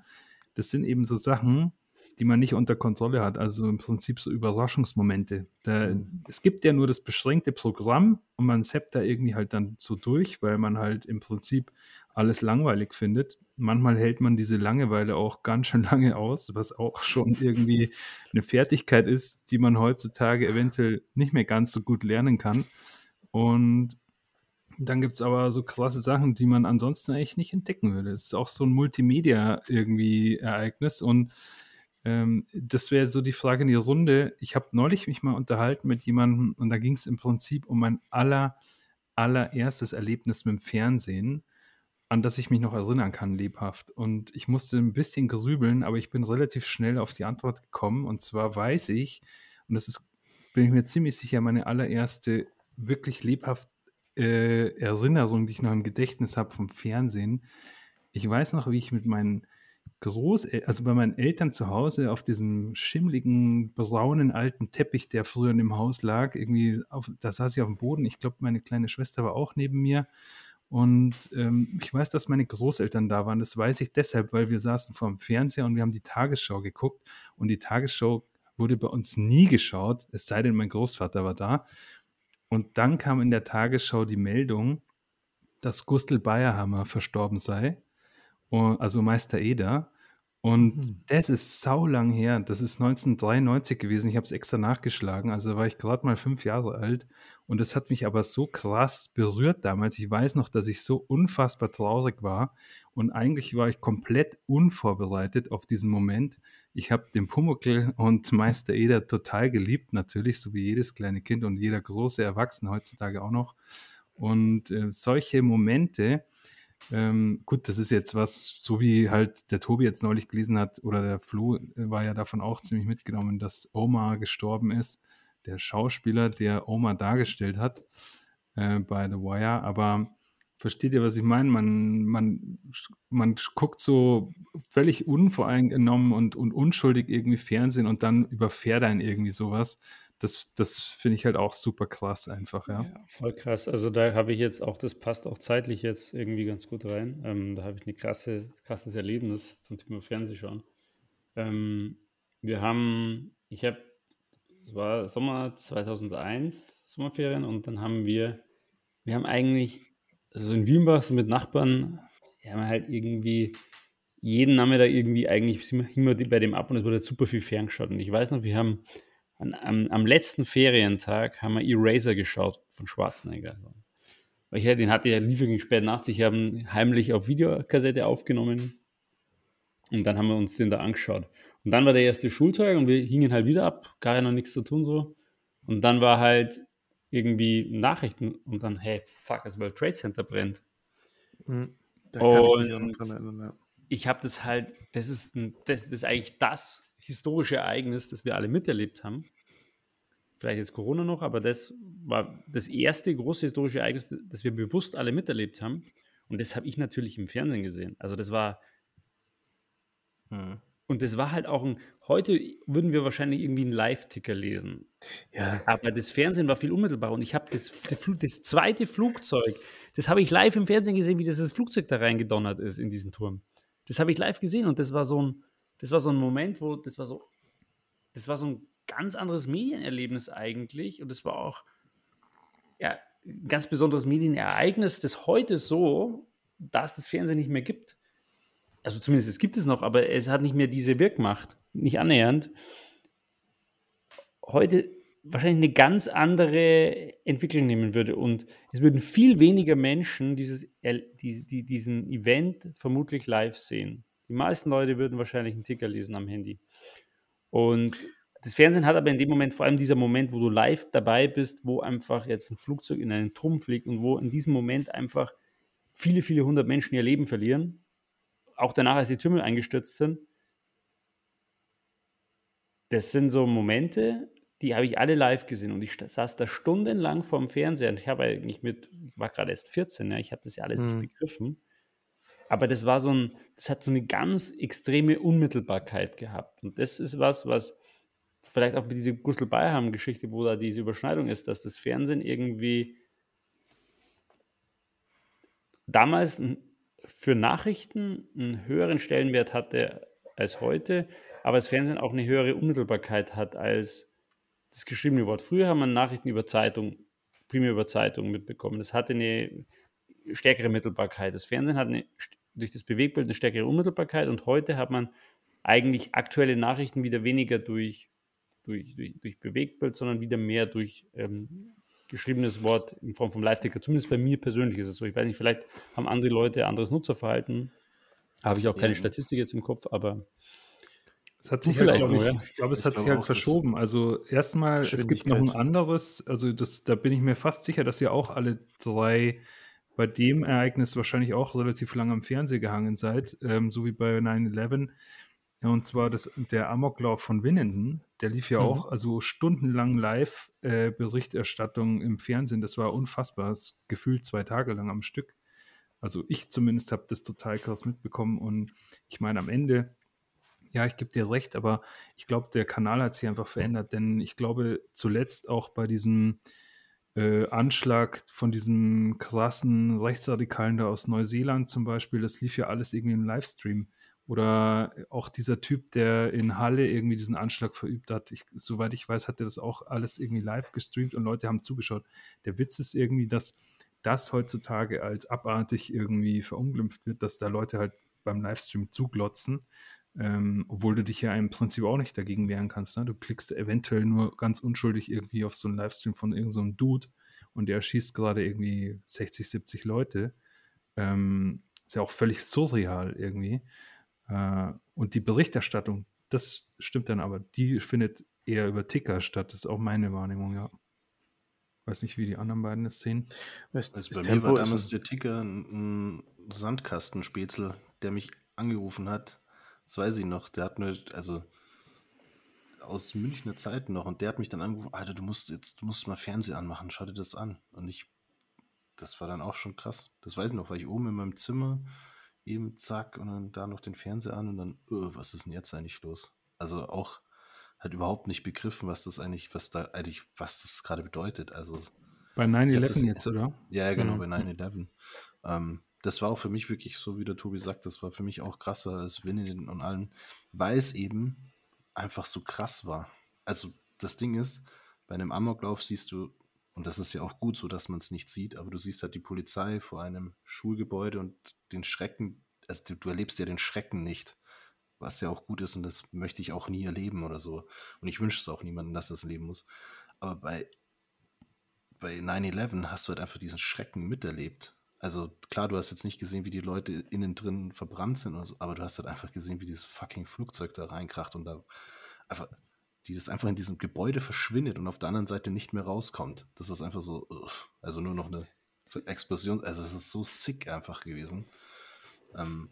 das sind eben so Sachen, die man nicht unter Kontrolle hat. Also im Prinzip so Überraschungsmomente. Da. Es gibt ja nur das beschränkte Programm und man zappt da irgendwie halt dann so durch, weil man halt im Prinzip alles langweilig findet. Manchmal hält man diese Langeweile auch ganz schön lange aus, was auch schon irgendwie eine Fertigkeit ist, die man heutzutage eventuell nicht mehr ganz so gut lernen kann. Und dann gibt es aber so krasse Sachen, die man ansonsten eigentlich nicht entdecken würde. Es ist auch so ein Multimedia irgendwie Ereignis und ähm, das wäre so die Frage in die Runde. Ich habe neulich mich mal unterhalten mit jemandem und da ging es im Prinzip um mein aller, allererstes Erlebnis mit dem Fernsehen, an das ich mich noch erinnern kann, lebhaft. Und ich musste ein bisschen grübeln, aber ich bin relativ schnell auf die Antwort gekommen. Und zwar weiß ich, und das ist, bin ich mir ziemlich sicher, meine allererste wirklich lebhaft äh, Erinnerung, die ich noch im Gedächtnis habe vom Fernsehen. Ich weiß noch, wie ich mit meinen Großeltern, also bei meinen Eltern zu Hause auf diesem schimmligen, braunen alten Teppich, der früher in dem Haus lag, irgendwie, auf, da saß ich auf dem Boden. Ich glaube, meine kleine Schwester war auch neben mir. Und ähm, ich weiß, dass meine Großeltern da waren. Das weiß ich deshalb, weil wir saßen vor dem Fernseher und wir haben die Tagesschau geguckt. Und die Tagesschau wurde bei uns nie geschaut, es sei denn, mein Großvater war da. Und dann kam in der Tagesschau die Meldung, dass Gustl Bayerhammer verstorben sei, also Meister Eder. Und mhm. das ist saulang her. Das ist 1993 gewesen. Ich habe es extra nachgeschlagen. Also war ich gerade mal fünf Jahre alt. Und das hat mich aber so krass berührt damals. Ich weiß noch, dass ich so unfassbar traurig war. Und eigentlich war ich komplett unvorbereitet auf diesen Moment. Ich habe den Pumuckl und Meister Eder total geliebt, natürlich, so wie jedes kleine Kind und jeder große Erwachsene heutzutage auch noch. Und äh, solche Momente, ähm, gut, das ist jetzt was, so wie halt der Tobi jetzt neulich gelesen hat, oder der Flo äh, war ja davon auch ziemlich mitgenommen, dass Omar gestorben ist, der Schauspieler, der Omar dargestellt hat äh, bei The Wire. Aber Versteht ihr, was ich meine? Man, man, man guckt so völlig unvoreingenommen und, und unschuldig irgendwie Fernsehen und dann überfährt einen irgendwie sowas. Das, das finde ich halt auch super krass einfach, ja. ja. Voll krass. Also da habe ich jetzt auch, das passt auch zeitlich jetzt irgendwie ganz gut rein. Ähm, da habe ich ein krasse, krasses Erlebnis zum Thema Fernsehschauen. Ähm, wir haben, ich habe, es war Sommer 2001, Sommerferien, und dann haben wir, wir haben eigentlich also in Wienbach so mit Nachbarn, ja, man halt irgendwie jeden Nachmittag irgendwie eigentlich wir immer bei dem ab und es wurde super viel ferngeschaut. Und ich weiß noch, wir haben an, am, am, letzten Ferientag haben wir Eraser geschaut von Schwarzenegger. Weil ich, den hatte ja lief irgendwie spät nachts, ich habe heimlich auf Videokassette aufgenommen und dann haben wir uns den da angeschaut. Und dann war der erste Schultag und wir hingen halt wieder ab, gar noch nichts zu tun so. Und dann war halt irgendwie Nachrichten und dann, hey, fuck, das World Trade Center brennt. Mhm. und ich, ja. ich habe das halt, das ist, das ist eigentlich das historische Ereignis, das wir alle miterlebt haben. Vielleicht jetzt Corona noch, aber das war das erste große historische Ereignis, das wir bewusst alle miterlebt haben. Und das habe ich natürlich im Fernsehen gesehen. Also das war. Mhm. Und das war halt auch ein, heute würden wir wahrscheinlich irgendwie einen Live-Ticker lesen. Ja. Aber das Fernsehen war viel unmittelbarer. Und ich habe das, das zweite Flugzeug, das habe ich live im Fernsehen gesehen, wie das, das Flugzeug da reingedonnert ist in diesen Turm. Das habe ich live gesehen und das war so ein, das war so ein Moment, wo das war so, das war so ein ganz anderes Medienerlebnis eigentlich. Und das war auch ja, ein ganz besonderes Medienereignis, das heute so, dass es Fernsehen nicht mehr gibt. Also zumindest es gibt es noch, aber es hat nicht mehr diese Wirkmacht, nicht annähernd. Heute wahrscheinlich eine ganz andere Entwicklung nehmen würde und es würden viel weniger Menschen dieses, die, die, diesen Event vermutlich live sehen. Die meisten Leute würden wahrscheinlich einen Ticker lesen am Handy. Und das Fernsehen hat aber in dem Moment vor allem dieser Moment, wo du live dabei bist, wo einfach jetzt ein Flugzeug in einen Turm fliegt und wo in diesem Moment einfach viele, viele hundert Menschen ihr Leben verlieren. Auch danach, als die Türme eingestürzt sind. Das sind so Momente, die habe ich alle live gesehen und ich saß da stundenlang vorm Fernseher und ich habe eigentlich mit, ich war gerade erst 14, ja, ich habe das ja alles mhm. nicht begriffen. Aber das war so ein, das hat so eine ganz extreme Unmittelbarkeit gehabt. Und das ist was, was vielleicht auch mit dieser Gustl Bayerham-Geschichte, wo da diese Überschneidung ist, dass das Fernsehen irgendwie damals für Nachrichten einen höheren Stellenwert hatte als heute, aber das Fernsehen auch eine höhere Unmittelbarkeit hat als das geschriebene Wort. Früher haben wir Nachrichten über Zeitung, primär über Zeitung mitbekommen. Das hatte eine stärkere Mittelbarkeit. Das Fernsehen hat eine, durch das Bewegbild eine stärkere Unmittelbarkeit und heute hat man eigentlich aktuelle Nachrichten wieder weniger durch durch, durch, durch Bewegtbild, sondern wieder mehr durch ähm, geschriebenes Wort in Form vom Live-Ticker. Zumindest bei mir persönlich ist es so. Ich weiß nicht, vielleicht haben andere Leute anderes Nutzerverhalten. Habe ich auch keine ja. Statistik jetzt im Kopf, aber es hat sich halt auch nicht, ich glaube, es ich hat sich halt verschoben. Also erstmal, es gibt noch ein anderes, also das, da bin ich mir fast sicher, dass ihr auch alle drei bei dem Ereignis wahrscheinlich auch relativ lange am Fernseher gehangen seid, ähm, so wie bei 9-11. Ja, und zwar das, der Amoklauf von Winnenden, der lief ja mhm. auch, also stundenlang Live-Berichterstattung äh, im Fernsehen. Das war unfassbar, das gefühlt zwei Tage lang am Stück. Also ich zumindest habe das total krass mitbekommen. Und ich meine, am Ende, ja, ich gebe dir recht, aber ich glaube, der Kanal hat sich einfach verändert, denn ich glaube zuletzt auch bei diesem äh, Anschlag von diesem krassen Rechtsradikalen da aus Neuseeland zum Beispiel, das lief ja alles irgendwie im Livestream. Oder auch dieser Typ, der in Halle irgendwie diesen Anschlag verübt hat. Ich, soweit ich weiß, hat er das auch alles irgendwie live gestreamt und Leute haben zugeschaut. Der Witz ist irgendwie, dass das heutzutage als abartig irgendwie verunglimpft wird, dass da Leute halt beim Livestream zuglotzen, ähm, obwohl du dich ja im Prinzip auch nicht dagegen wehren kannst. Ne? Du klickst eventuell nur ganz unschuldig irgendwie auf so einen Livestream von irgendeinem so Dude und der schießt gerade irgendwie 60, 70 Leute. Ähm, ist ja auch völlig surreal irgendwie. Äh, und die Berichterstattung, das stimmt dann aber, die findet eher über Ticker statt. Das ist auch meine Wahrnehmung, ja. Weiß nicht, wie die anderen beiden das sehen. Also bei Tempo mir war damals der Ticker ein, ein Sandkastenspätzle, der mich angerufen hat. Das weiß ich noch. Der hat mir, also aus Münchner Zeiten noch, und der hat mich dann angerufen, Alter, du musst jetzt, du musst mal Fernseher anmachen, schau dir das an. Und ich, das war dann auch schon krass. Das weiß ich noch, weil ich oben in meinem Zimmer eben zack und dann da noch den Fernseher an und dann, öh, was ist denn jetzt eigentlich los? Also auch halt überhaupt nicht begriffen, was das eigentlich, was da eigentlich, was das gerade bedeutet. Also bei 9-11 jetzt, oder? Ja, genau, mhm. bei 9-11. Ähm, das war auch für mich wirklich, so wie der Tobi sagt, das war für mich auch krasser als Winnen und allen, weil es eben einfach so krass war. Also das Ding ist, bei einem Amoklauf siehst du und das ist ja auch gut so, dass man es nicht sieht, aber du siehst halt die Polizei vor einem Schulgebäude und den Schrecken, also du, du erlebst ja den Schrecken nicht, was ja auch gut ist und das möchte ich auch nie erleben oder so. Und ich wünsche es auch niemandem, dass das leben muss. Aber bei, bei 9-11 hast du halt einfach diesen Schrecken miterlebt. Also klar, du hast jetzt nicht gesehen, wie die Leute innen drin verbrannt sind oder so, aber du hast halt einfach gesehen, wie dieses fucking Flugzeug da reinkracht und da einfach die das einfach in diesem Gebäude verschwindet und auf der anderen Seite nicht mehr rauskommt. Das ist einfach so, also nur noch eine Explosion. Also es ist so sick einfach gewesen. Ähm,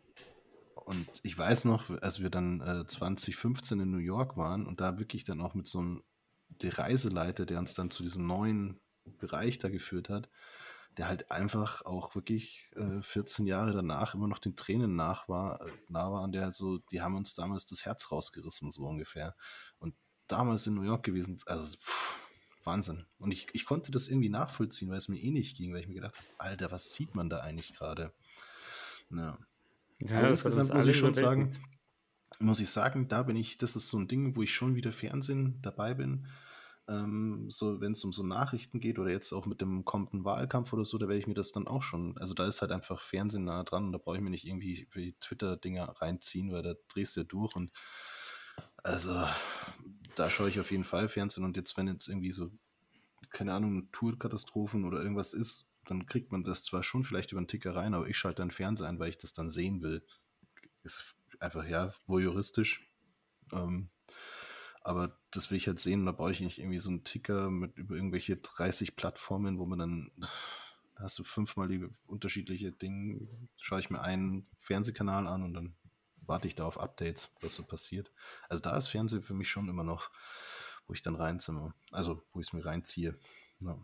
und ich weiß noch, als wir dann äh, 2015 in New York waren und da wirklich dann auch mit so einem der Reiseleiter, der uns dann zu diesem neuen Bereich da geführt hat, der halt einfach auch wirklich äh, 14 Jahre danach immer noch den Tränen nach war, äh, nah war und der halt so, die haben uns damals das Herz rausgerissen, so ungefähr. Und damals in New York gewesen, also pff, Wahnsinn. Und ich, ich konnte das irgendwie nachvollziehen, weil es mir eh nicht ging, weil ich mir gedacht habe, Alter, was sieht man da eigentlich gerade? Ja. ja insgesamt muss ich schon sagen, muss ich sagen, da bin ich, das ist so ein Ding, wo ich schon wieder Fernsehen dabei bin. Ähm, so, wenn es um so Nachrichten geht oder jetzt auch mit dem kommenden Wahlkampf oder so, da werde ich mir das dann auch schon, also da ist halt einfach Fernsehen nah dran und da brauche ich mir nicht irgendwie Twitter-Dinger reinziehen, weil da drehst du ja durch und also da schaue ich auf jeden Fall Fernsehen und jetzt, wenn jetzt irgendwie so, keine Ahnung, Tourkatastrophen oder irgendwas ist, dann kriegt man das zwar schon vielleicht über den Ticker rein, aber ich schalte dann Fernseher ein, weil ich das dann sehen will. Ist einfach, ja, voyeuristisch. Ähm, aber das will ich halt sehen, da brauche ich nicht irgendwie so einen Ticker mit über irgendwelche 30 Plattformen, wo man dann, da hast du fünfmal die unterschiedliche Dinge, schaue ich mir einen Fernsehkanal an und dann warte ich da auf Updates, was so passiert. Also da ist Fernsehen für mich schon immer noch, wo ich dann reinzimmer, also wo ich es mir reinziehe. Ja.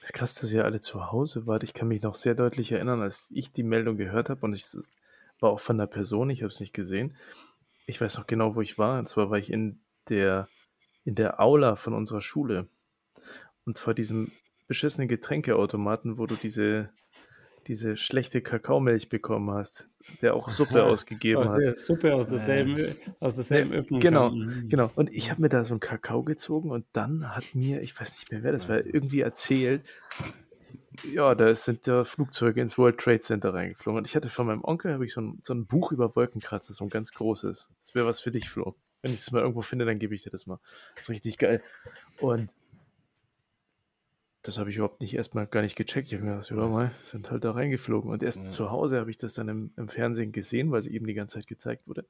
Das krass, dass ihr alle zu Hause wart. Ich kann mich noch sehr deutlich erinnern, als ich die Meldung gehört habe und ich war auch von der Person, ich habe es nicht gesehen. Ich weiß noch genau, wo ich war. Und zwar war ich in der, in der Aula von unserer Schule. Und vor diesem beschissenen Getränkeautomaten, wo du diese diese schlechte Kakaomilch bekommen hast, der auch Suppe ausgegeben aus hat. Suppe aus derselben, aus derselben Öffnung. Genau, kam. genau. Und ich habe mir da so einen Kakao gezogen und dann hat mir, ich weiß nicht mehr wer das war, irgendwie erzählt, ja, da sind ja Flugzeuge ins World Trade Center reingeflogen. Und ich hatte von meinem Onkel habe ich so ein, so ein Buch über Wolkenkratzer, so ein ganz großes. Das wäre was für dich, Flo. Wenn ich es mal irgendwo finde, dann gebe ich dir das mal. Das ist richtig geil. Und das habe ich überhaupt nicht erstmal gar nicht gecheckt. Ich habe mir gedacht, ja, mal, sind halt da reingeflogen. Und erst ja. zu Hause habe ich das dann im, im, Fernsehen gesehen, weil sie eben die ganze Zeit gezeigt wurde.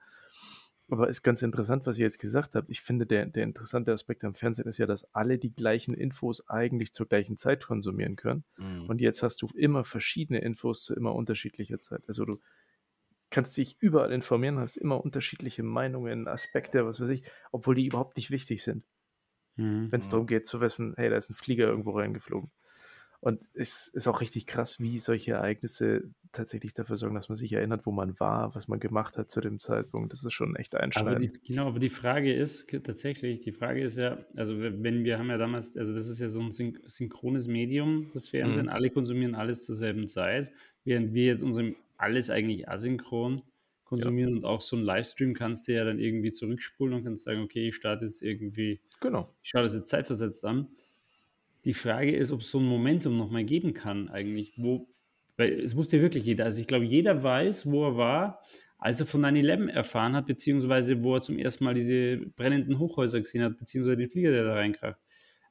Aber ist ganz interessant, was ihr jetzt gesagt habt. Ich finde, der, der interessante Aspekt am Fernsehen ist ja, dass alle die gleichen Infos eigentlich zur gleichen Zeit konsumieren können. Mhm. Und jetzt hast du immer verschiedene Infos zu immer unterschiedlicher Zeit. Also du kannst dich überall informieren, hast immer unterschiedliche Meinungen, Aspekte, was weiß ich, obwohl die überhaupt nicht wichtig sind. Mhm. Wenn es darum geht zu wissen, hey, da ist ein Flieger irgendwo reingeflogen. Und es ist auch richtig krass, wie solche Ereignisse tatsächlich dafür sorgen, dass man sich erinnert, wo man war, was man gemacht hat zu dem Zeitpunkt. Das ist schon echt einschneidend. Aber die, genau, aber die Frage ist tatsächlich, die Frage ist ja, also wenn wir haben ja damals, also das ist ja so ein synchrones Medium, das Fernsehen, mhm. alle konsumieren alles zur selben Zeit, während wir jetzt unserem alles eigentlich asynchron konsumieren ja. und auch so ein Livestream kannst du ja dann irgendwie zurückspulen und kannst sagen, okay, ich starte jetzt irgendwie, genau. ich schaue das jetzt zeitversetzt an. Die Frage ist, ob es so ein Momentum nochmal geben kann eigentlich, wo, weil es wusste wirklich jeder, also ich glaube, jeder weiß, wo er war, als er von 9-11 erfahren hat, beziehungsweise wo er zum ersten Mal diese brennenden Hochhäuser gesehen hat, beziehungsweise den Flieger, der da reinkracht.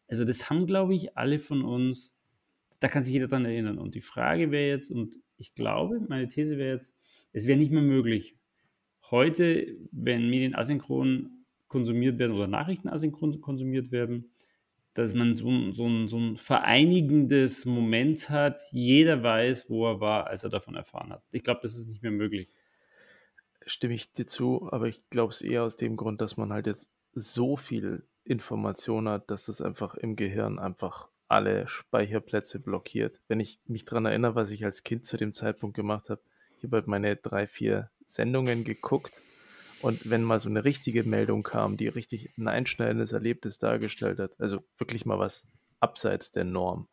Also das haben, glaube ich, alle von uns, da kann sich jeder dran erinnern. Und die Frage wäre jetzt, und ich glaube, meine These wäre jetzt, es wäre nicht mehr möglich. Heute, wenn Medien asynchron konsumiert werden oder Nachrichten asynchron konsumiert werden, dass man so, so, ein, so ein vereinigendes Moment hat. Jeder weiß, wo er war, als er davon erfahren hat. Ich glaube, das ist nicht mehr möglich. Stimme ich dir zu, aber ich glaube es eher aus dem Grund, dass man halt jetzt so viel Information hat, dass es einfach im Gehirn einfach alle Speicherplätze blockiert. Wenn ich mich daran erinnere, was ich als Kind zu dem Zeitpunkt gemacht habe, ich habe halt meine drei, vier Sendungen geguckt und wenn mal so eine richtige Meldung kam, die richtig ein einschneidendes Erlebnis dargestellt hat, also wirklich mal was abseits der Norm,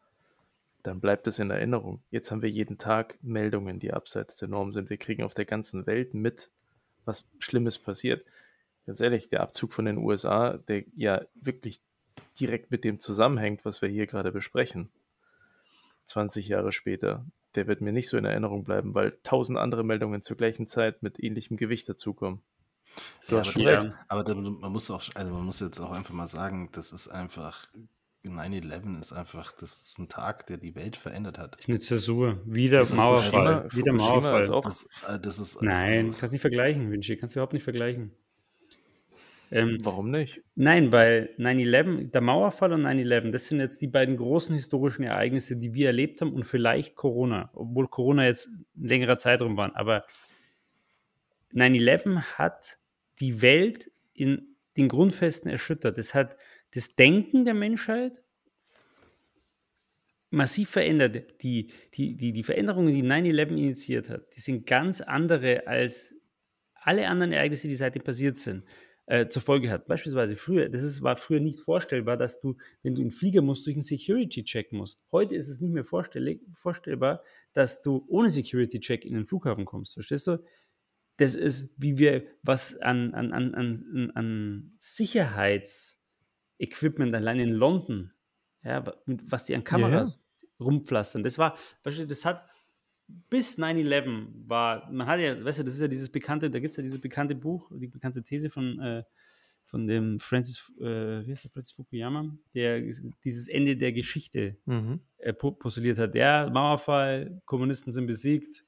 dann bleibt es in Erinnerung. Jetzt haben wir jeden Tag Meldungen, die abseits der Norm sind. Wir kriegen auf der ganzen Welt mit, was Schlimmes passiert. Ganz ehrlich, der Abzug von den USA, der ja wirklich direkt mit dem zusammenhängt, was wir hier gerade besprechen. 20 Jahre später der wird mir nicht so in Erinnerung bleiben, weil tausend andere Meldungen zur gleichen Zeit mit ähnlichem Gewicht dazukommen. Du ja, hast schon recht. Aber da, man muss auch, also man muss jetzt auch einfach mal sagen, das ist einfach 9-11 ist einfach, das ist ein Tag, der die Welt verändert hat. Das ist eine Zäsur. Wieder Mauerfall. Wieder Mauerfall. Das, äh, das ist, Nein, das kannst nicht vergleichen, Vinci. Kannst du überhaupt nicht vergleichen. Ähm, Warum nicht? Nein, weil 9-11, der Mauerfall und 9-11, das sind jetzt die beiden großen historischen Ereignisse, die wir erlebt haben und vielleicht Corona, obwohl Corona jetzt ein längerer Zeitraum war. Aber 9-11 hat die Welt in den Grundfesten erschüttert. Es hat das Denken der Menschheit massiv verändert. Die, die, die, die Veränderungen, die 9-11 initiiert hat, die sind ganz andere als alle anderen Ereignisse, die seitdem passiert sind äh, zur Folge hat. Beispielsweise früher, das ist, war früher nicht vorstellbar, dass du, wenn du in den Flieger musst, durch einen Security-Check musst. Heute ist es nicht mehr vorstellbar, dass du ohne Security-Check in den Flughafen kommst. Verstehst du? Das ist, wie wir was an, an, an, an, an Sicherheitsequipment allein in London, ja, was die an Kameras ja. rumpflastern. Das war, das hat bis 9-11 war, man hat ja, weißt du, das ist ja dieses bekannte, da gibt es ja dieses bekannte Buch, die bekannte These von, äh, von dem Francis, äh, wie heißt der, Francis Fukuyama, der dieses Ende der Geschichte mhm. äh, postuliert hat. Der Mauerfall, Kommunisten sind besiegt,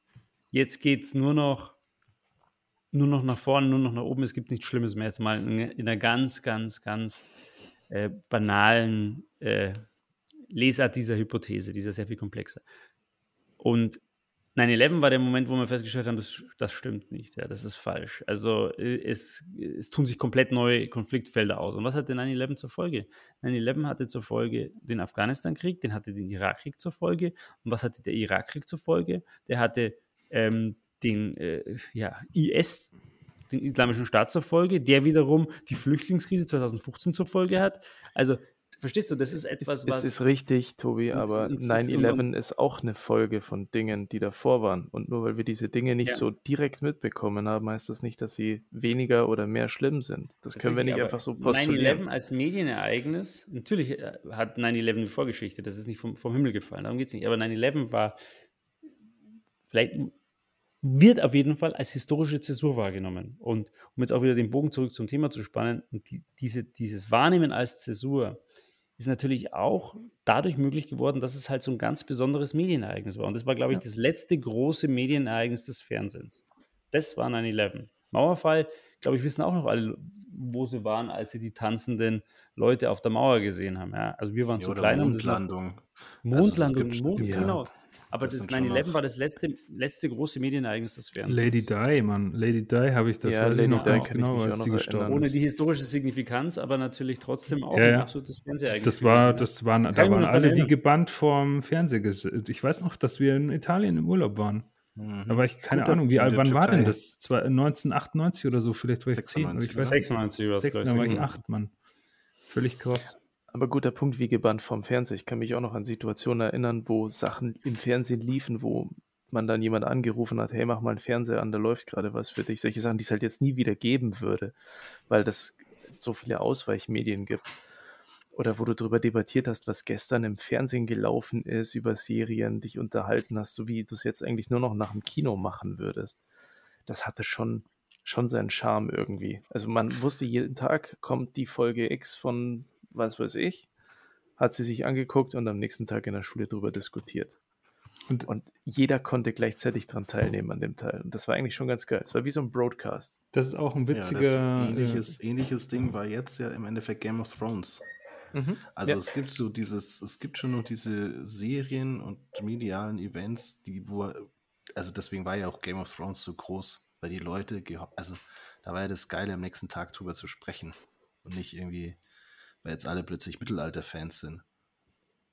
jetzt geht es nur noch, nur noch nach vorne, nur noch nach oben, es gibt nichts Schlimmes mehr. Jetzt mal in, in einer ganz, ganz, ganz äh, banalen äh, Lesart dieser Hypothese, die ist ja sehr viel komplexer. Und 9-11 war der Moment, wo wir festgestellt haben, das, das stimmt nicht, ja, das ist falsch. Also äh, es, es tun sich komplett neue Konfliktfelder aus. Und was hatte 9-11 zur Folge? 9-11 hatte zur Folge den Afghanistan-Krieg, den hatte den Irakkrieg zur Folge. Und was hatte der Irakkrieg zur Folge? Der hatte ähm, den äh, ja, IS, den Islamischen Staat zur Folge, der wiederum die Flüchtlingskrise 2015 zur Folge hat. Also Verstehst du, das ist etwas, es, was. Es ist richtig, Tobi, aber 9-11 ist auch eine Folge von Dingen, die davor waren. Und nur weil wir diese Dinge nicht ja. so direkt mitbekommen haben, heißt das nicht, dass sie weniger oder mehr schlimm sind. Das, das können wir nicht einfach so postulieren. 9-11 als Medienereignis, natürlich äh, hat 9-11 eine Vorgeschichte, das ist nicht vom, vom Himmel gefallen, darum geht es nicht. Aber 9-11 war vielleicht wird auf jeden Fall als historische Zäsur wahrgenommen. Und um jetzt auch wieder den Bogen zurück zum Thema zu spannen, die, diese, dieses Wahrnehmen als Zäsur ist natürlich auch dadurch möglich geworden, dass es halt so ein ganz besonderes Medienereignis war. Und das war, glaube ich, das letzte große Medienereignis des Fernsehens. Das war 9-11. Mauerfall, glaube ich, wissen auch noch alle, wo sie waren, als sie die tanzenden Leute auf der Mauer gesehen haben. Ja, also wir waren ja, zu klein. Mondlandung. Mondlandung, also Mond, ja. genau. Aber das, das 9-11 war das letzte, letzte große Medienereignis des Fernsehens. Lady Di, Mann. Lady Di habe ich das, ja, weiß Lady ich noch ganz genau, als sie gestorben Ohne die historische Signifikanz, aber natürlich trotzdem auch ja, ein absolutes Fernsehreignis. Das war, das waren, da waren alle wie gebannt vorm Fernseher. Ich weiß noch, dass wir in Italien im Urlaub waren. Mhm. Aber ich keine Guter Ahnung, wie alt, wann war denn das? 1998 oder so, vielleicht war ich 10. Ich weiß 96 war es, glaube ich. Da war ich 8, Mann. Völlig krass. Aber guter Punkt, wie gebannt vom Fernseher. Ich kann mich auch noch an Situationen erinnern, wo Sachen im Fernsehen liefen, wo man dann jemand angerufen hat, hey, mach mal einen Fernseher an, da läuft gerade was für dich. Solche Sachen, die es halt jetzt nie wieder geben würde, weil das so viele Ausweichmedien gibt. Oder wo du darüber debattiert hast, was gestern im Fernsehen gelaufen ist, über Serien, dich unterhalten hast, so wie du es jetzt eigentlich nur noch nach dem Kino machen würdest. Das hatte schon, schon seinen Charme irgendwie. Also man wusste, jeden Tag kommt die Folge X von was weiß ich, hat sie sich angeguckt und am nächsten Tag in der Schule darüber diskutiert. Und, und, jeder konnte gleichzeitig daran teilnehmen an dem Teil. Und das war eigentlich schon ganz geil. Es war wie so ein Broadcast. Das ist auch ein witziger. Ja, ähnliches, äh, ähnliches Ding war jetzt ja im Endeffekt Game of Thrones. Mhm. Also ja. es gibt so dieses, es gibt schon noch diese Serien und medialen Events, die wo, also deswegen war ja auch Game of Thrones so groß, weil die Leute, also da war ja das Geile, am nächsten Tag drüber zu sprechen und nicht irgendwie weil jetzt alle plötzlich Mittelalter-Fans sind.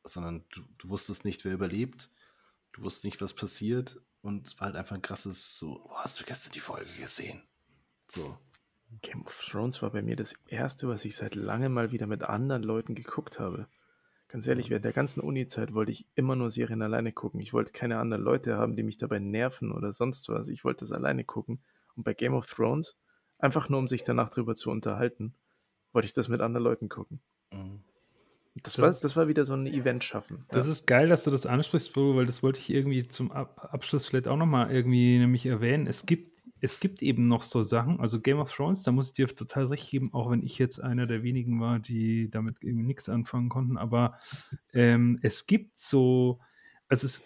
Sondern du, du, wusstest nicht, wer überlebt, du wusstest nicht, was passiert und war halt einfach ein krasses so, oh, hast du gestern die Folge gesehen? So. Game of Thrones war bei mir das erste, was ich seit langem mal wieder mit anderen Leuten geguckt habe. Ganz ehrlich, während der ganzen Uni-Zeit wollte ich immer nur Serien alleine gucken. Ich wollte keine anderen Leute haben, die mich dabei nerven oder sonst was. Ich wollte das alleine gucken. Und bei Game of Thrones, einfach nur um sich danach drüber zu unterhalten, wollte ich das mit anderen Leuten gucken. Mhm. Das, das, war, das war wieder so ein Event schaffen. Das ja. ist geil, dass du das ansprichst, weil das wollte ich irgendwie zum Abschluss vielleicht auch nochmal irgendwie nämlich erwähnen. Es gibt, es gibt eben noch so Sachen, also Game of Thrones, da muss ich dir total recht geben, auch wenn ich jetzt einer der wenigen war, die damit irgendwie nichts anfangen konnten, aber ähm, es gibt so, also es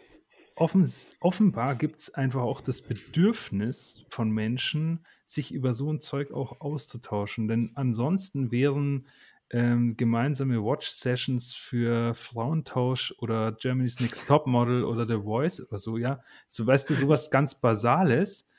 offen, offenbar gibt es einfach auch das Bedürfnis von Menschen, sich über so ein Zeug auch auszutauschen. Denn ansonsten wären ähm, gemeinsame Watch-Sessions für Frauentausch oder Germany's Next Top Model oder The Voice oder so, ja. So weißt du, sowas ganz Basales,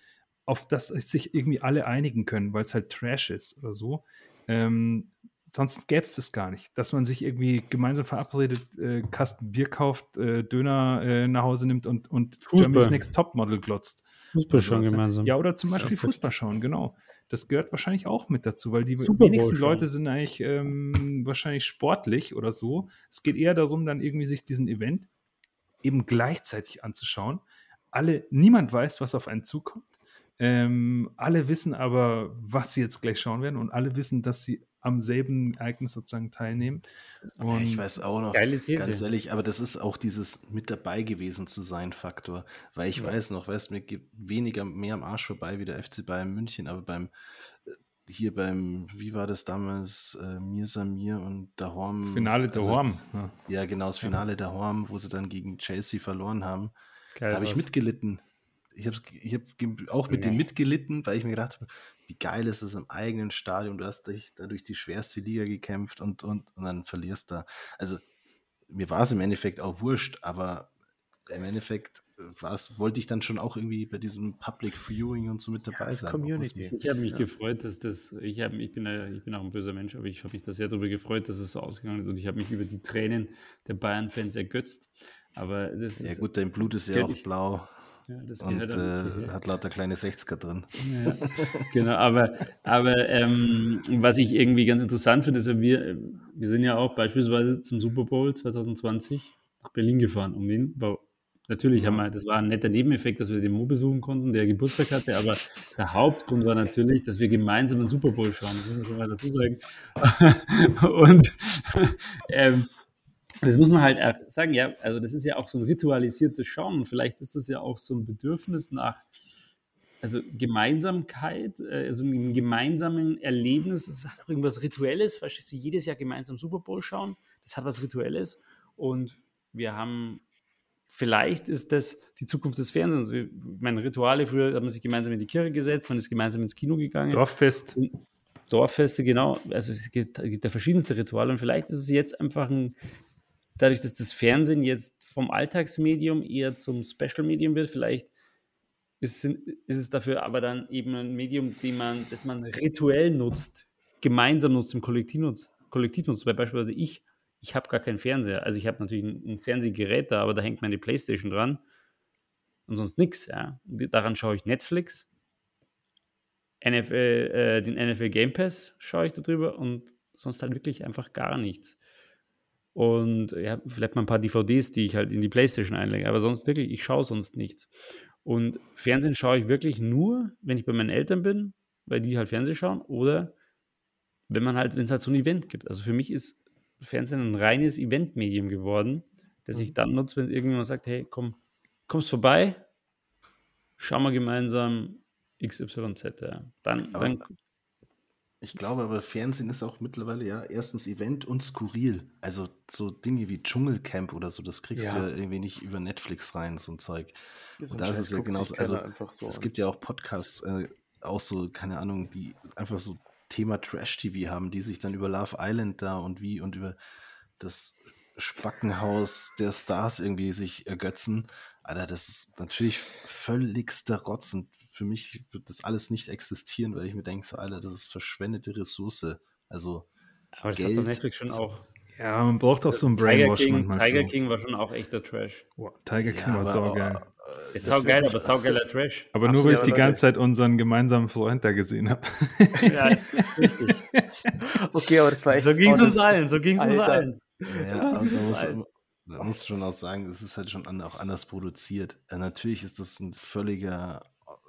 auf das sich irgendwie alle einigen können, weil es halt Trash ist oder so. Ähm, sonst gäbe es das gar nicht, dass man sich irgendwie gemeinsam verabredet, äh, Kasten Bier kauft, äh, Döner äh, nach Hause nimmt und, und Germany's Next Topmodel glotzt. Fußball schauen gemeinsam. Ja, oder zum Beispiel Fußball schauen, genau. Das gehört wahrscheinlich auch mit dazu, weil die Super wenigsten Leute sind eigentlich ähm, wahrscheinlich sportlich oder so. Es geht eher darum, dann irgendwie sich diesen Event eben gleichzeitig anzuschauen. Alle, niemand weiß, was auf einen zukommt. Ähm, alle wissen aber, was sie jetzt gleich schauen werden und alle wissen, dass sie am selben Ereignis sozusagen teilnehmen. Und ich weiß auch noch, ganz ehrlich, aber das ist auch dieses mit dabei gewesen zu sein Faktor, weil ich ja. weiß noch, weißt mir geht weniger mehr am Arsch vorbei wie der FC Bayern München, aber beim äh, hier beim, wie war das damals, äh, Mir Samir und Dahorm. Finale Dahorm. Also, ja. ja, genau, das Finale ja. Dahorm, wo sie dann gegen Chelsea verloren haben. Geil, da habe ich mitgelitten ich habe ich hab auch mit ja. denen mitgelitten, weil ich mir gedacht habe, wie geil ist es im eigenen Stadion, du hast dich dadurch die schwerste Liga gekämpft und, und, und dann verlierst da. Also mir war es im Endeffekt auch wurscht, aber im Endeffekt wollte ich dann schon auch irgendwie bei diesem Public Viewing und so mit dabei sein. Community. Ich habe mich ja. gefreut, dass das, ich, hab, ich, bin, ich bin auch ein böser Mensch, aber ich habe mich da sehr darüber gefreut, dass es so ausgegangen ist und ich habe mich über die Tränen der Bayern-Fans ergötzt. Aber das ja, gut, dein Blut ist ja auch blau. Ja, und äh, hat lauter kleine 60er drin. Ja, genau, aber, aber ähm, was ich irgendwie ganz interessant finde, ist wir, wir sind ja auch beispielsweise zum Super Bowl 2020 nach Berlin gefahren, um den Bau. Natürlich haben wir, das war ein netter Nebeneffekt, dass wir den Mo besuchen konnten, der Geburtstag hatte, aber der Hauptgrund war natürlich, dass wir gemeinsam den Super Bowl schauen, das muss man schon mal dazu sagen. Und ähm, das muss man halt sagen, ja, also das ist ja auch so ein ritualisiertes Schauen. Vielleicht ist das ja auch so ein Bedürfnis nach, also Gemeinsamkeit, äh, also einem gemeinsamen Erlebnis. Das hat auch irgendwas Rituelles, verstehst du, jedes Jahr gemeinsam Super Bowl schauen. Das hat was Rituelles. Und wir haben, vielleicht ist das die Zukunft des Fernsehens. Meine Rituale, früher hat man sich gemeinsam in die Kirche gesetzt, man ist gemeinsam ins Kino gegangen. Dorffest. Dorffeste, genau. Also es gibt, es gibt ja verschiedenste Rituale und vielleicht ist es jetzt einfach ein dadurch, dass das Fernsehen jetzt vom Alltagsmedium eher zum Special-Medium wird, vielleicht ist, es dafür aber dann eben ein Medium, man, das man rituell nutzt, gemeinsam nutzt, im Kollektiv nutzt. Kollektiv nutzt. Weil beispielsweise ich, ich habe gar keinen Fernseher. Also ich habe natürlich ein, ein, Fernsehgerät da, aber da hängt meine Playstation dran und sonst nichts. Ja. Daran schaue ich Netflix, NFL, äh, den NFL Game Pass schaue ich darüber und sonst halt wirklich einfach gar nichts. Und ja, vielleicht mal ein paar DVDs, die ich halt in die Playstation einlege. Aber sonst wirklich, ich schaue sonst nichts. Und Fernsehen schaue ich wirklich nur, wenn ich bei meinen Eltern bin, weil die halt Fernsehen schauen, oder wenn man halt, wenn es halt so ein Event gibt. Also für mich ist Fernsehen ein reines Eventmedium geworden, das ich mhm. dann nutze, wenn irgendjemand sagt, hey, komm, kommst vorbei, schauen wir gemeinsam XYZ. Ja. Dann, dann ich glaube aber, Fernsehen ist auch mittlerweile ja erstens Event und skurril. Also so Dinge wie Dschungelcamp oder so, das kriegst ja. du ja irgendwie nicht über Netflix rein, so ein Zeug. So und da ist es ja genauso. Also so es an. gibt ja auch Podcasts, äh, auch so, keine Ahnung, die einfach so Thema Trash-TV haben, die sich dann über Love Island da und wie und über das Spackenhaus der Stars irgendwie sich ergötzen. Alter, das ist natürlich völligster Rotz und für mich wird das alles nicht existieren, weil ich mir denke, so, Alter, das ist verschwendete Ressource. Also. Aber das Geld, hat doch Netflix schon auch. Ja, man braucht auch so ein Brainwash Tiger King, manchmal. Tiger King war schon auch echter Trash. Wow, Tiger King ja, war saugeil. Oh, ist saugeil, aber saugeiler Trash. Aber nur, weil ich die ganze Zeit unseren gemeinsamen Freund da gesehen habe. ja, richtig. okay, aber das war echt. So ging es uns allen, so ging es uns allen. Ja, also muss, man muss schon auch sagen, es ist halt schon auch anders produziert. Ja, natürlich ist das ein völliger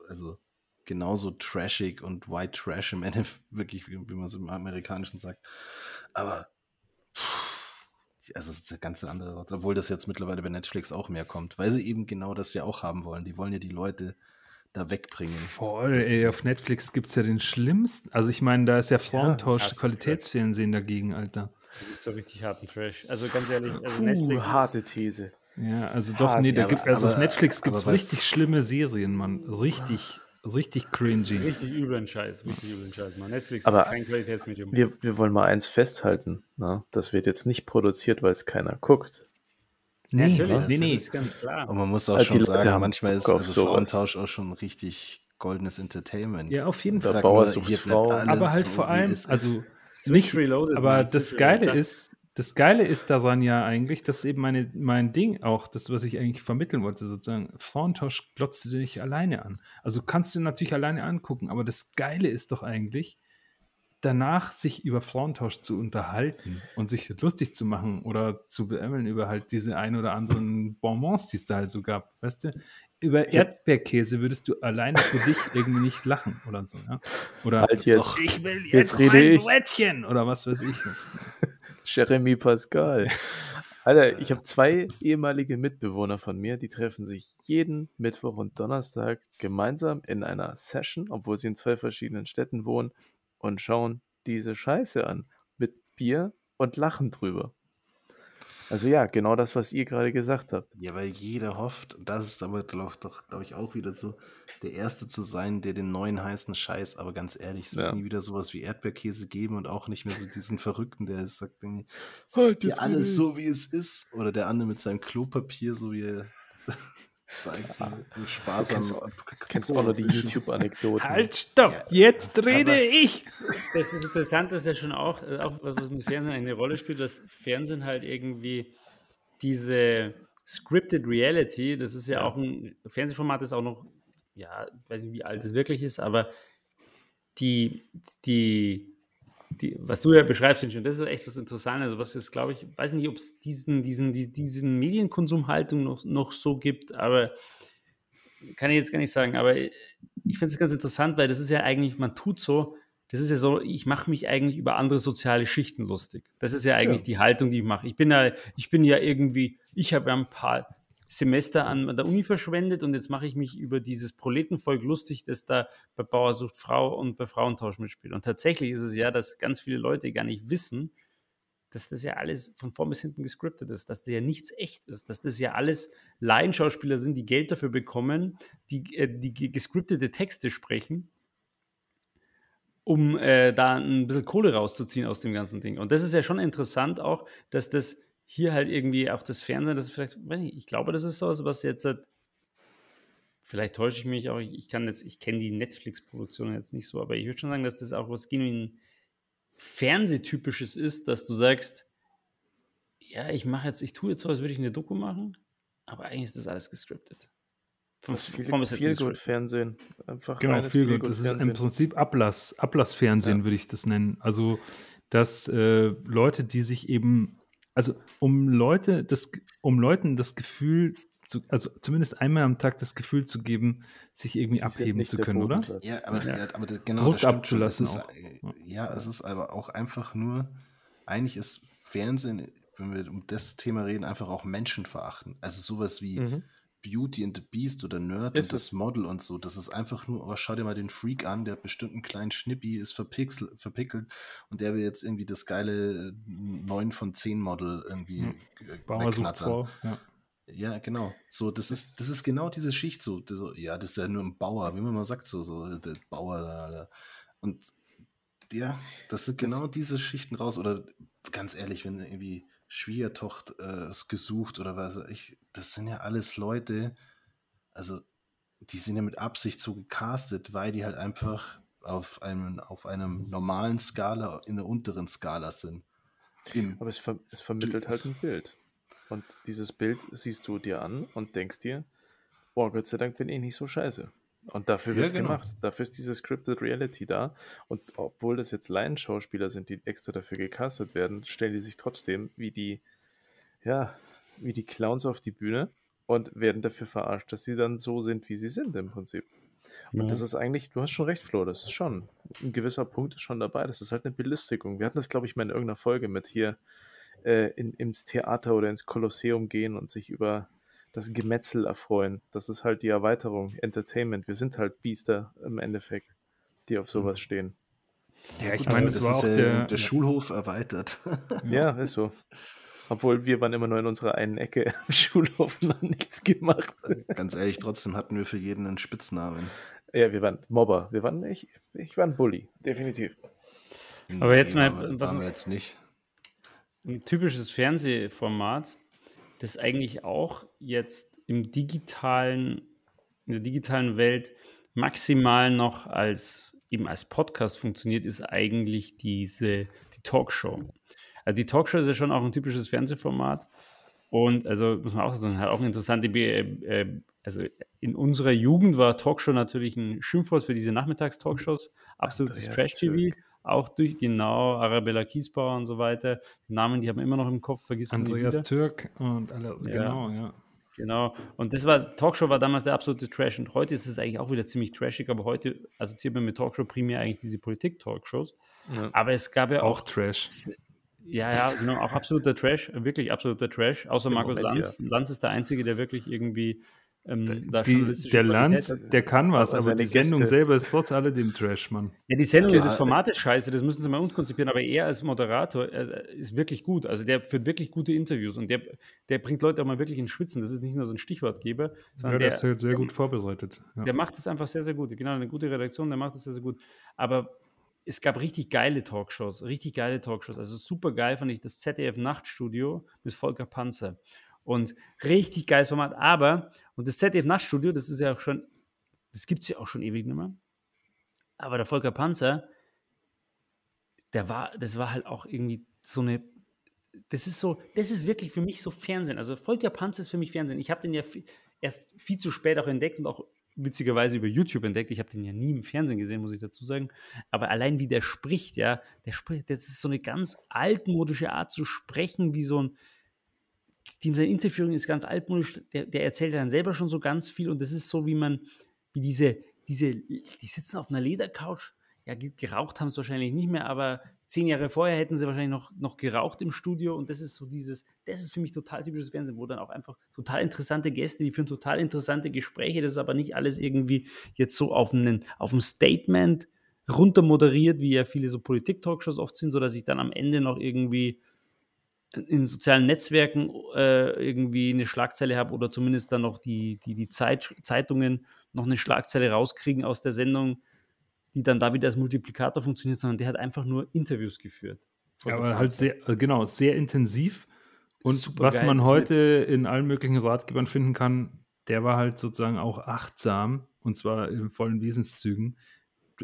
also genauso trashig und white trash im Endeffekt, wirklich, wie, wie man es im Amerikanischen sagt. Aber also es ist eine ganz andere, obwohl das jetzt mittlerweile bei Netflix auch mehr kommt, weil sie eben genau das ja auch haben wollen. Die wollen ja die Leute da wegbringen. Voll, ey, auf Netflix gibt es ja den schlimmsten. Also ich meine, da ist ja Frauentausch, ja, Qualitätsfernsehen dagegen, Alter. Da gibt so richtig harten Trash. Also ganz ehrlich, also Puh, Netflix. harte These. Ja, also doch, Hart, nee, da ja, gibt also aber, auf Netflix gibt es richtig schlimme Serien, Mann. Richtig, richtig cringy. Richtig üblen Scheiß, richtig üblen Scheiß, Mann. Netflix aber ist kein Qualitätsmedium. Wir, wir wollen mal eins festhalten, na? Ne? das wird jetzt nicht produziert, weil es keiner guckt. Nee, Natürlich, nee, nee. Das ist ganz klar. Und man muss auch also schon sagen, manchmal ist also Frauentausch auch schon richtig goldenes Entertainment. Ja, auf jeden Fall. Bauer sucht Frau. Aber halt so, vor allem, also nicht, Reloaded, aber das Geile ist, das Geile ist daran ja eigentlich, dass eben meine, mein Ding auch, das, was ich eigentlich vermitteln wollte, sozusagen, Thorntosh glotzt dich alleine an. Also kannst du natürlich alleine angucken, aber das Geile ist doch eigentlich, danach sich über Frauentausch zu unterhalten und sich lustig zu machen oder zu beämmeln über halt diese ein oder anderen Bonbons, die es da halt so gab, weißt du? Über Erdbeerkäse würdest du alleine für dich irgendwie nicht lachen oder so, ja? Oder halt jetzt, doch, ich will jetzt, jetzt rede ein Brettchen oder was weiß ich was. Jeremy Pascal. Alter, ich habe zwei ehemalige Mitbewohner von mir, die treffen sich jeden Mittwoch und Donnerstag gemeinsam in einer Session, obwohl sie in zwei verschiedenen Städten wohnen, und schauen diese Scheiße an. Mit Bier und lachen drüber. Also ja, genau das, was ihr gerade gesagt habt. Ja, weil jeder hofft, das ist aber doch, doch glaube ich, auch wieder so, der Erste zu sein, der den neuen heißen Scheiß, aber ganz ehrlich, es wird ja. nie wieder sowas wie Erdbeerkäse geben und auch nicht mehr so diesen Verrückten, der sagt irgendwie, halt alles so, wie es ist. Oder der andere mit seinem Klopapier, so wie er zeigt so sparsam. Du kennst, kennst auch noch die YouTube-Anekdoten. Halt, stopp! Ja. Jetzt rede Aber ich! Das ist interessant, dass ja schon auch, äh, auch was mit Fernsehen eine Rolle spielt, dass Fernsehen halt irgendwie diese Scripted Reality, das ist ja, ja. auch ein Fernsehformat, das auch noch, ja, ich weiß nicht, wie alt es wirklich ist, aber die, die die, was du ja beschreibst, und das ist echt was Interessantes. Also was ist, glaube ich, weiß nicht, ob es diesen, diesen, diesen Medienkonsumhaltung noch, noch so gibt, aber kann ich jetzt gar nicht sagen. Aber ich finde es ganz interessant, weil das ist ja eigentlich, man tut so, das ist ja so, ich mache mich eigentlich über andere soziale Schichten lustig. Das ist ja eigentlich ja. die Haltung, die ich mache. Ich bin ja, ich bin ja irgendwie, ich habe ja ein paar Semester an der Uni verschwendet und jetzt mache ich mich über dieses Proletenvolk lustig, das da bei Bauer sucht Frau und bei Frauentausch mitspielt. Und tatsächlich ist es ja, dass ganz viele Leute gar nicht wissen, dass das ja alles von vorn bis hinten gescriptet ist, dass da ja nichts echt ist, dass das ja alles Laienschauspieler sind, die Geld dafür bekommen, die, äh, die gescriptete Texte sprechen, um äh, da ein bisschen Kohle rauszuziehen aus dem ganzen Ding. Und das ist ja schon interessant auch, dass das hier halt irgendwie auch das Fernsehen, das ist vielleicht, ich glaube, das ist so was jetzt halt, vielleicht täusche ich mich auch, ich kann jetzt, ich kenne die Netflix-Produktion jetzt nicht so, aber ich würde schon sagen, dass das auch was genuin Fernsehtypisches ist, dass du sagst, ja, ich mache jetzt, ich tue jetzt so, als würde ich eine Doku machen, aber eigentlich ist das alles gescriptet. Vom, viel, vom viel gut Fernsehen. Einfach genau, viel gut. Das ist im Prinzip Ablass, Ablassfernsehen, ja. würde ich das nennen. Also, dass äh, Leute, die sich eben also um Leute, das, um Leuten das Gefühl zu, also zumindest einmal am Tag das Gefühl zu geben, sich irgendwie Sie abheben zu können, oder? Ja, aber, ja. aber genau, Druck abzulassen. Ist, ja, es ist aber auch einfach nur, eigentlich ist Fernsehen, wenn wir um das Thema reden, einfach auch Menschen verachten. Also sowas wie mhm. Beauty and the Beast oder Nerd ist und das Model und so. Das ist einfach nur, oh, schau dir mal den Freak an, der hat bestimmt einen kleinen Schnippi, ist verpixel, verpickelt und der will jetzt irgendwie das geile 9 von 10 Model irgendwie hm. wegknattern. Ja. ja. genau. So, das ist, das ist genau diese Schicht so. Ja, das ist ja nur ein Bauer, wie man mal sagt, so, so der Bauer da. Und ja, das sind genau das, diese Schichten raus. Oder ganz ehrlich, wenn irgendwie Schwiegertochter äh, gesucht oder was ich. Das sind ja alles Leute, also die sind ja mit Absicht so gecastet, weil die halt einfach auf einem, auf einem normalen Skala in der unteren Skala sind. Im Aber es, ver es vermittelt halt ein Bild. Und dieses Bild siehst du dir an und denkst dir, boah, Gott sei Dank bin ich nicht so scheiße. Und dafür wird es ja, genau. gemacht. Dafür ist diese Scripted Reality da. Und obwohl das jetzt Laienschauspieler sind, die extra dafür gecastet werden, stellen die sich trotzdem wie die, ja, wie die Clowns auf die Bühne und werden dafür verarscht, dass sie dann so sind, wie sie sind im Prinzip. Und ja. das ist eigentlich, du hast schon recht, Flo, das ist schon, ein gewisser Punkt ist schon dabei. Das ist halt eine Belustigung. Wir hatten das, glaube ich, mal in irgendeiner Folge mit hier äh, in, ins Theater oder ins Kolosseum gehen und sich über das Gemetzel erfreuen. Das ist halt die Erweiterung, Entertainment. Wir sind halt Biester im Endeffekt, die auf sowas mhm. stehen. Ja, ich meine, das war auch der, der Schulhof erweitert. Ja, ist so. Obwohl wir waren immer nur in unserer einen Ecke im Schulhof und haben nichts gemacht. Ganz ehrlich, trotzdem hatten wir für jeden einen Spitznamen. Ja, wir waren Mobber. Wir waren, ich, ich war ein Bully, definitiv. Aber jetzt mal, was, waren wir jetzt nicht. Ein typisches Fernsehformat das eigentlich auch jetzt im digitalen, in der digitalen Welt maximal noch als eben als Podcast funktioniert, ist eigentlich diese die die Talkshow. Also die Talkshow ist ja schon auch ein typisches Fernsehformat. Und also muss man auch sagen, hat auch eine interessante, äh, äh, also in unserer Jugend war Talkshow natürlich ein Schimpfwort für diese Nachmittagstalkshows, absolutes Trash-TV, auch durch, genau, Arabella Kiesbauer und so weiter. Namen, die haben wir immer noch im Kopf, vergisst man Andreas Türk und alle, ja. genau, ja. Genau. Und das war, Talkshow war damals der absolute Trash und heute ist es eigentlich auch wieder ziemlich trashig, aber heute assoziiert man mit Talkshow primär eigentlich diese Politik-Talkshows. Ja. Aber es gab ja auch, auch Trash. Ja, ja, genau, auch absoluter Trash, wirklich absoluter Trash. Außer Markus Lanz. Lanz ist der Einzige, der wirklich irgendwie ähm, da die, der Lanz, der kann was, aber, aber die Sendung selber ist trotz alledem Trash, Mann. Ja, die Sendung, ja, das Format ist scheiße, das müssen sie mal unkonzipieren, aber er als Moderator er ist wirklich gut. Also der führt wirklich gute Interviews und der, der bringt Leute auch mal wirklich ins Schwitzen. Das ist nicht nur so ein Stichwortgeber, sondern ja, der ist halt sehr gut vorbereitet. Ja. Der macht es einfach sehr, sehr gut. Genau, eine gute Redaktion, der macht es sehr, sehr gut. Aber es gab richtig geile Talkshows, richtig geile Talkshows. Also super geil fand ich das ZDF Nachtstudio mit Volker Panzer. Und richtig geiles Format. Aber, und das ZDF Nachtstudio, das ist ja auch schon, das gibt es ja auch schon ewig nicht mehr. Aber der Volker Panzer, der war, das war halt auch irgendwie so eine, das ist so, das ist wirklich für mich so Fernsehen. Also Volker Panzer ist für mich Fernsehen. Ich habe den ja erst viel zu spät auch entdeckt und auch witzigerweise über YouTube entdeckt. Ich habe den ja nie im Fernsehen gesehen, muss ich dazu sagen. Aber allein wie der spricht, ja, der spricht, das ist so eine ganz altmodische Art zu sprechen, wie so ein, die, seine Interviewing ist ganz altmodisch, der, der erzählt dann selber schon so ganz viel und das ist so, wie man, wie diese, diese, die sitzen auf einer Ledercouch, ja, geraucht haben sie wahrscheinlich nicht mehr, aber zehn Jahre vorher hätten sie wahrscheinlich noch, noch geraucht im Studio und das ist so dieses, das ist für mich total typisches Fernsehen, wo dann auch einfach total interessante Gäste, die führen total interessante Gespräche, das ist aber nicht alles irgendwie jetzt so auf, einen, auf ein Statement runter moderiert, wie ja viele so Politik-Talkshows oft sind, sodass ich dann am Ende noch irgendwie in sozialen Netzwerken äh, irgendwie eine Schlagzeile habe oder zumindest dann noch die, die, die Zeit, Zeitungen noch eine Schlagzeile rauskriegen aus der Sendung, die dann da wieder als Multiplikator funktioniert, sondern der hat einfach nur Interviews geführt. Ja, aber halt sehr, äh, genau, sehr intensiv. Und Super was geil, man heute mit. in allen möglichen Ratgebern finden kann, der war halt sozusagen auch achtsam und zwar in vollen Wesenszügen.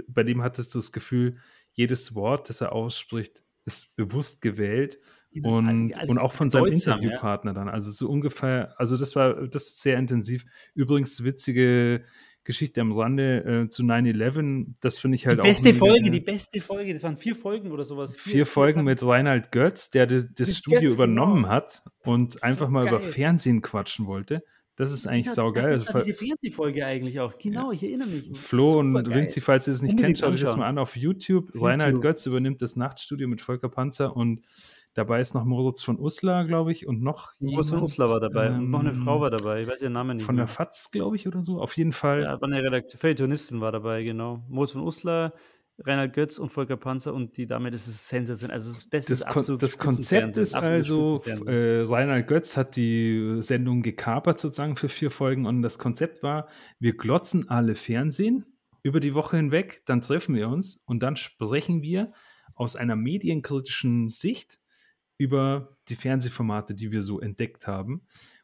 Bei dem hattest du das Gefühl, jedes Wort, das er ausspricht, ist bewusst gewählt und, und auch von seinem Interviewpartner ja. dann. Also so ungefähr, also das war das ist sehr intensiv. Übrigens witzige Geschichte am Rande äh, zu 9-11, das finde ich halt die auch. Die beste Folge, die beste Folge, das waren vier Folgen oder sowas. Vier, vier Folgen mit Reinhard Götz, der das, das Studio Götz, übernommen genau. hat und einfach so mal geil. über Fernsehen quatschen wollte. Das ist eigentlich genau, saugeil. Das war diese Fernsehfolge eigentlich auch. Genau, ich erinnere mich. Flo und Vinci, falls ihr es nicht kennt, schaut euch das mal an auf YouTube. YouTube. Reinhard Götz übernimmt das Nachtstudio mit Volker Panzer und Dabei ist noch Moritz von Uslar, glaube ich, und noch Moritz von Uslar war dabei ähm, und noch eine Frau war dabei. Ich weiß ihren Namen nicht. Von mehr. der FAZ, glaube ich, oder so. Auf jeden Fall. Ja, war eine Redaktion, Feuilletonistin war dabei, genau. Moritz von Uslar, Reinhard Götz und Volker Panzer und die damit ist es sensationell. Also das, das ist absolut Das Konzept ist also, äh, Reinhard Götz hat die Sendung gekapert sozusagen für vier Folgen und das Konzept war, wir glotzen alle Fernsehen über die Woche hinweg, dann treffen wir uns und dann sprechen wir aus einer medienkritischen Sicht über die Fernsehformate, die wir so entdeckt haben.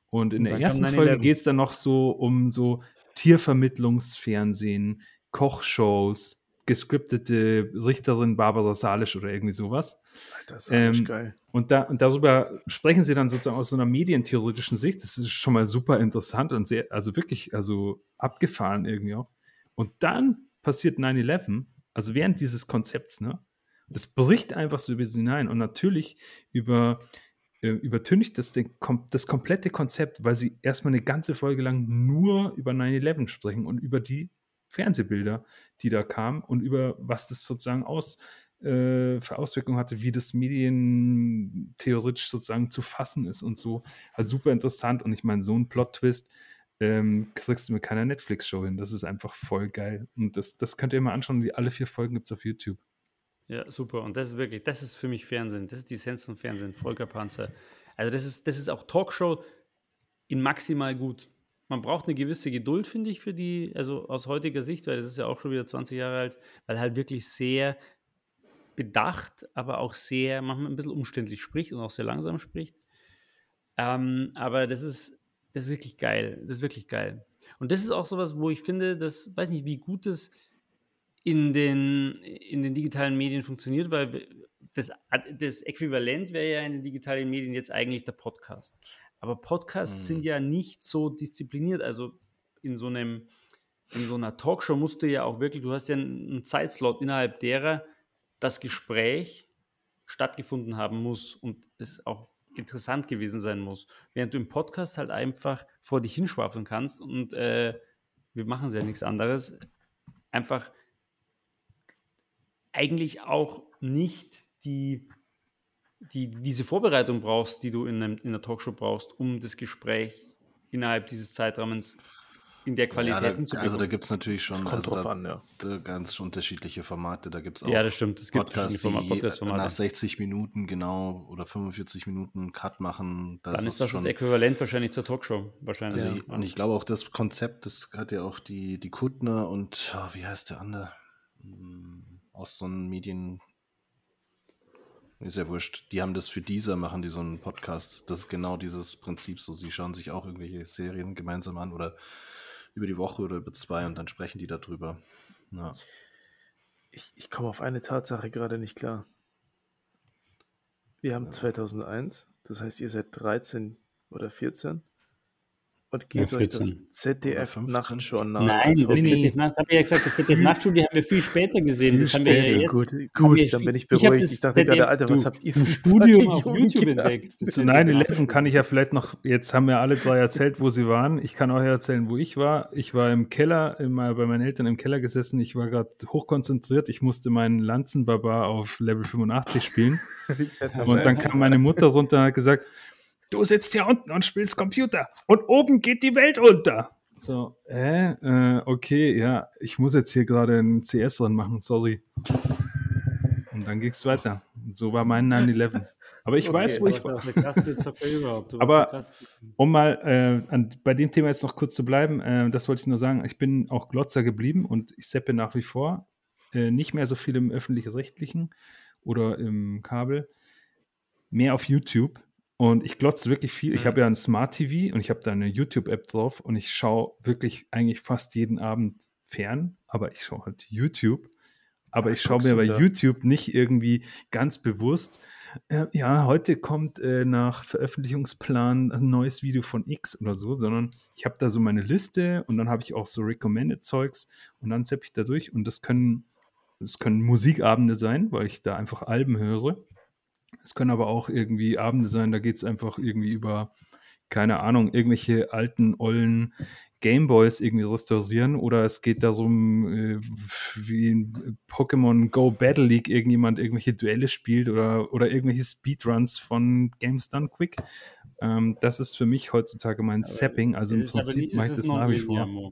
Und in und der ersten Folge geht es dann noch so um so Tiervermittlungsfernsehen, Kochshows, gescriptete Richterin Barbara Salisch oder irgendwie sowas. Das ist ähm, geil. Und, da, und darüber sprechen sie dann sozusagen aus so einer medientheoretischen Sicht. Das ist schon mal super interessant und sehr, also wirklich, also abgefahren irgendwie auch. Und dann passiert 9-11, also während dieses Konzepts, ne? Das bricht einfach so über sie hinein. Und natürlich über, äh, übertüncht das den, das komplette Konzept, weil sie erstmal eine ganze Folge lang nur über 9-11 sprechen und über die Fernsehbilder, die da kamen und über was das sozusagen aus, äh, für Auswirkungen hatte, wie das medientheoretisch sozusagen zu fassen ist und so. Halt super interessant. Und ich meine, so ein Plot-Twist ähm, kriegst du mit keiner Netflix-Show hin. Das ist einfach voll geil. Und das, das könnt ihr mal anschauen. Die, alle vier Folgen gibt es auf YouTube. Ja, super. Und das ist wirklich, das ist für mich Fernsehen. Das ist die Essenz von Fernsehen, Volker Panzer. Also das ist, das ist auch Talkshow in maximal gut. Man braucht eine gewisse Geduld, finde ich, für die, also aus heutiger Sicht, weil das ist ja auch schon wieder 20 Jahre alt, weil halt wirklich sehr bedacht, aber auch sehr, manchmal ein bisschen umständlich spricht und auch sehr langsam spricht. Ähm, aber das ist, das ist wirklich geil. Das ist wirklich geil. Und das ist auch sowas, wo ich finde, das, weiß nicht, wie gut es in den, in den digitalen Medien funktioniert, weil das, das Äquivalent wäre ja in den digitalen Medien jetzt eigentlich der Podcast. Aber Podcasts mhm. sind ja nicht so diszipliniert. Also in so einem, in so einer Talkshow musst du ja auch wirklich, du hast ja einen Zeitslot, innerhalb derer das Gespräch stattgefunden haben muss und es auch interessant gewesen sein muss. Während du im Podcast halt einfach vor dich hinschwafeln kannst und äh, wir machen es ja nichts anderes, einfach eigentlich auch nicht die, die, diese Vorbereitung brauchst, die du in, einem, in einer Talkshow brauchst, um das Gespräch innerhalb dieses Zeitrahmens in der Qualität ja, da, Also da gibt es natürlich schon also da, an, ja. da ganz unterschiedliche Formate. Da gibt es auch ja, das stimmt. Es gibt Podcasts, die Podcast nach 60 Minuten genau oder 45 Minuten Cut machen. Das Dann ist, ist das schon, das Äquivalent wahrscheinlich zur Talkshow. Wahrscheinlich. Also ja. ich, und ich glaube auch das Konzept, das hat ja auch die, die Kuttner und oh, wie heißt der andere? Hm, aus so einem Medien, ist ja wurscht. Die haben das für dieser, machen die so einen Podcast. Das ist genau dieses Prinzip so. Sie schauen sich auch irgendwelche Serien gemeinsam an oder über die Woche oder über zwei und dann sprechen die darüber. Ja. Ich, ich komme auf eine Tatsache gerade nicht klar. Wir haben ja. 2001, das heißt, ihr seid 13 oder 14 und gebt ja, euch das ZDF Nachtjournal. Nein, das ZDF Nacht, habe ich ja gesagt, das ZDF Nachtstudio haben wir viel später gesehen. das haben wir ja jetzt. Gut, gut dann bin ich beruhigt. Ich, ich dachte ZDF, gerade, Alter, was habt ihr für Studium auf YouTube entdeckt? Zu 9-11 kann ich ja vielleicht noch, jetzt haben wir alle drei erzählt, wo sie waren. Ich kann euch erzählen, wo ich war. Ich war im Keller, immer bei meinen Eltern im Keller gesessen. Ich war gerade hochkonzentriert. Ich musste meinen Lanzenbarbar auf Level 85 spielen. und dann kam meine Mutter runter und hat gesagt, du sitzt hier unten und spielst Computer und oben geht die Welt unter. So, äh, äh, okay, ja, ich muss jetzt hier gerade ein CS dran machen, sorry. Und dann ging es weiter. Und so war mein 9-11. Aber ich okay, weiß, wo ich war. Aber um mal äh, an, bei dem Thema jetzt noch kurz zu bleiben, äh, das wollte ich nur sagen, ich bin auch Glotzer geblieben und ich seppe nach wie vor. Äh, nicht mehr so viel im öffentlich-rechtlichen oder im Kabel, mehr auf YouTube und ich glotze wirklich viel. Ich habe ja ein Smart TV und ich habe da eine YouTube-App drauf und ich schaue wirklich eigentlich fast jeden Abend fern, aber ich schaue halt YouTube. Aber ich schaue mir bei da? YouTube nicht irgendwie ganz bewusst, äh, ja, heute kommt äh, nach Veröffentlichungsplan ein neues Video von X oder so, sondern ich habe da so meine Liste und dann habe ich auch so Recommended Zeugs und dann zeppe ich da durch und das können, das können Musikabende sein, weil ich da einfach Alben höre. Es können aber auch irgendwie Abende sein, da geht es einfach irgendwie über, keine Ahnung, irgendwelche alten, ollen Gameboys irgendwie restaurieren oder es geht darum, äh, wie in Pokémon Go Battle League irgendjemand irgendwelche Duelle spielt oder, oder irgendwelche Speedruns von Games Done Quick. Ähm, das ist für mich heutzutage mein Sapping, also im Prinzip mache ich das nach wie vor.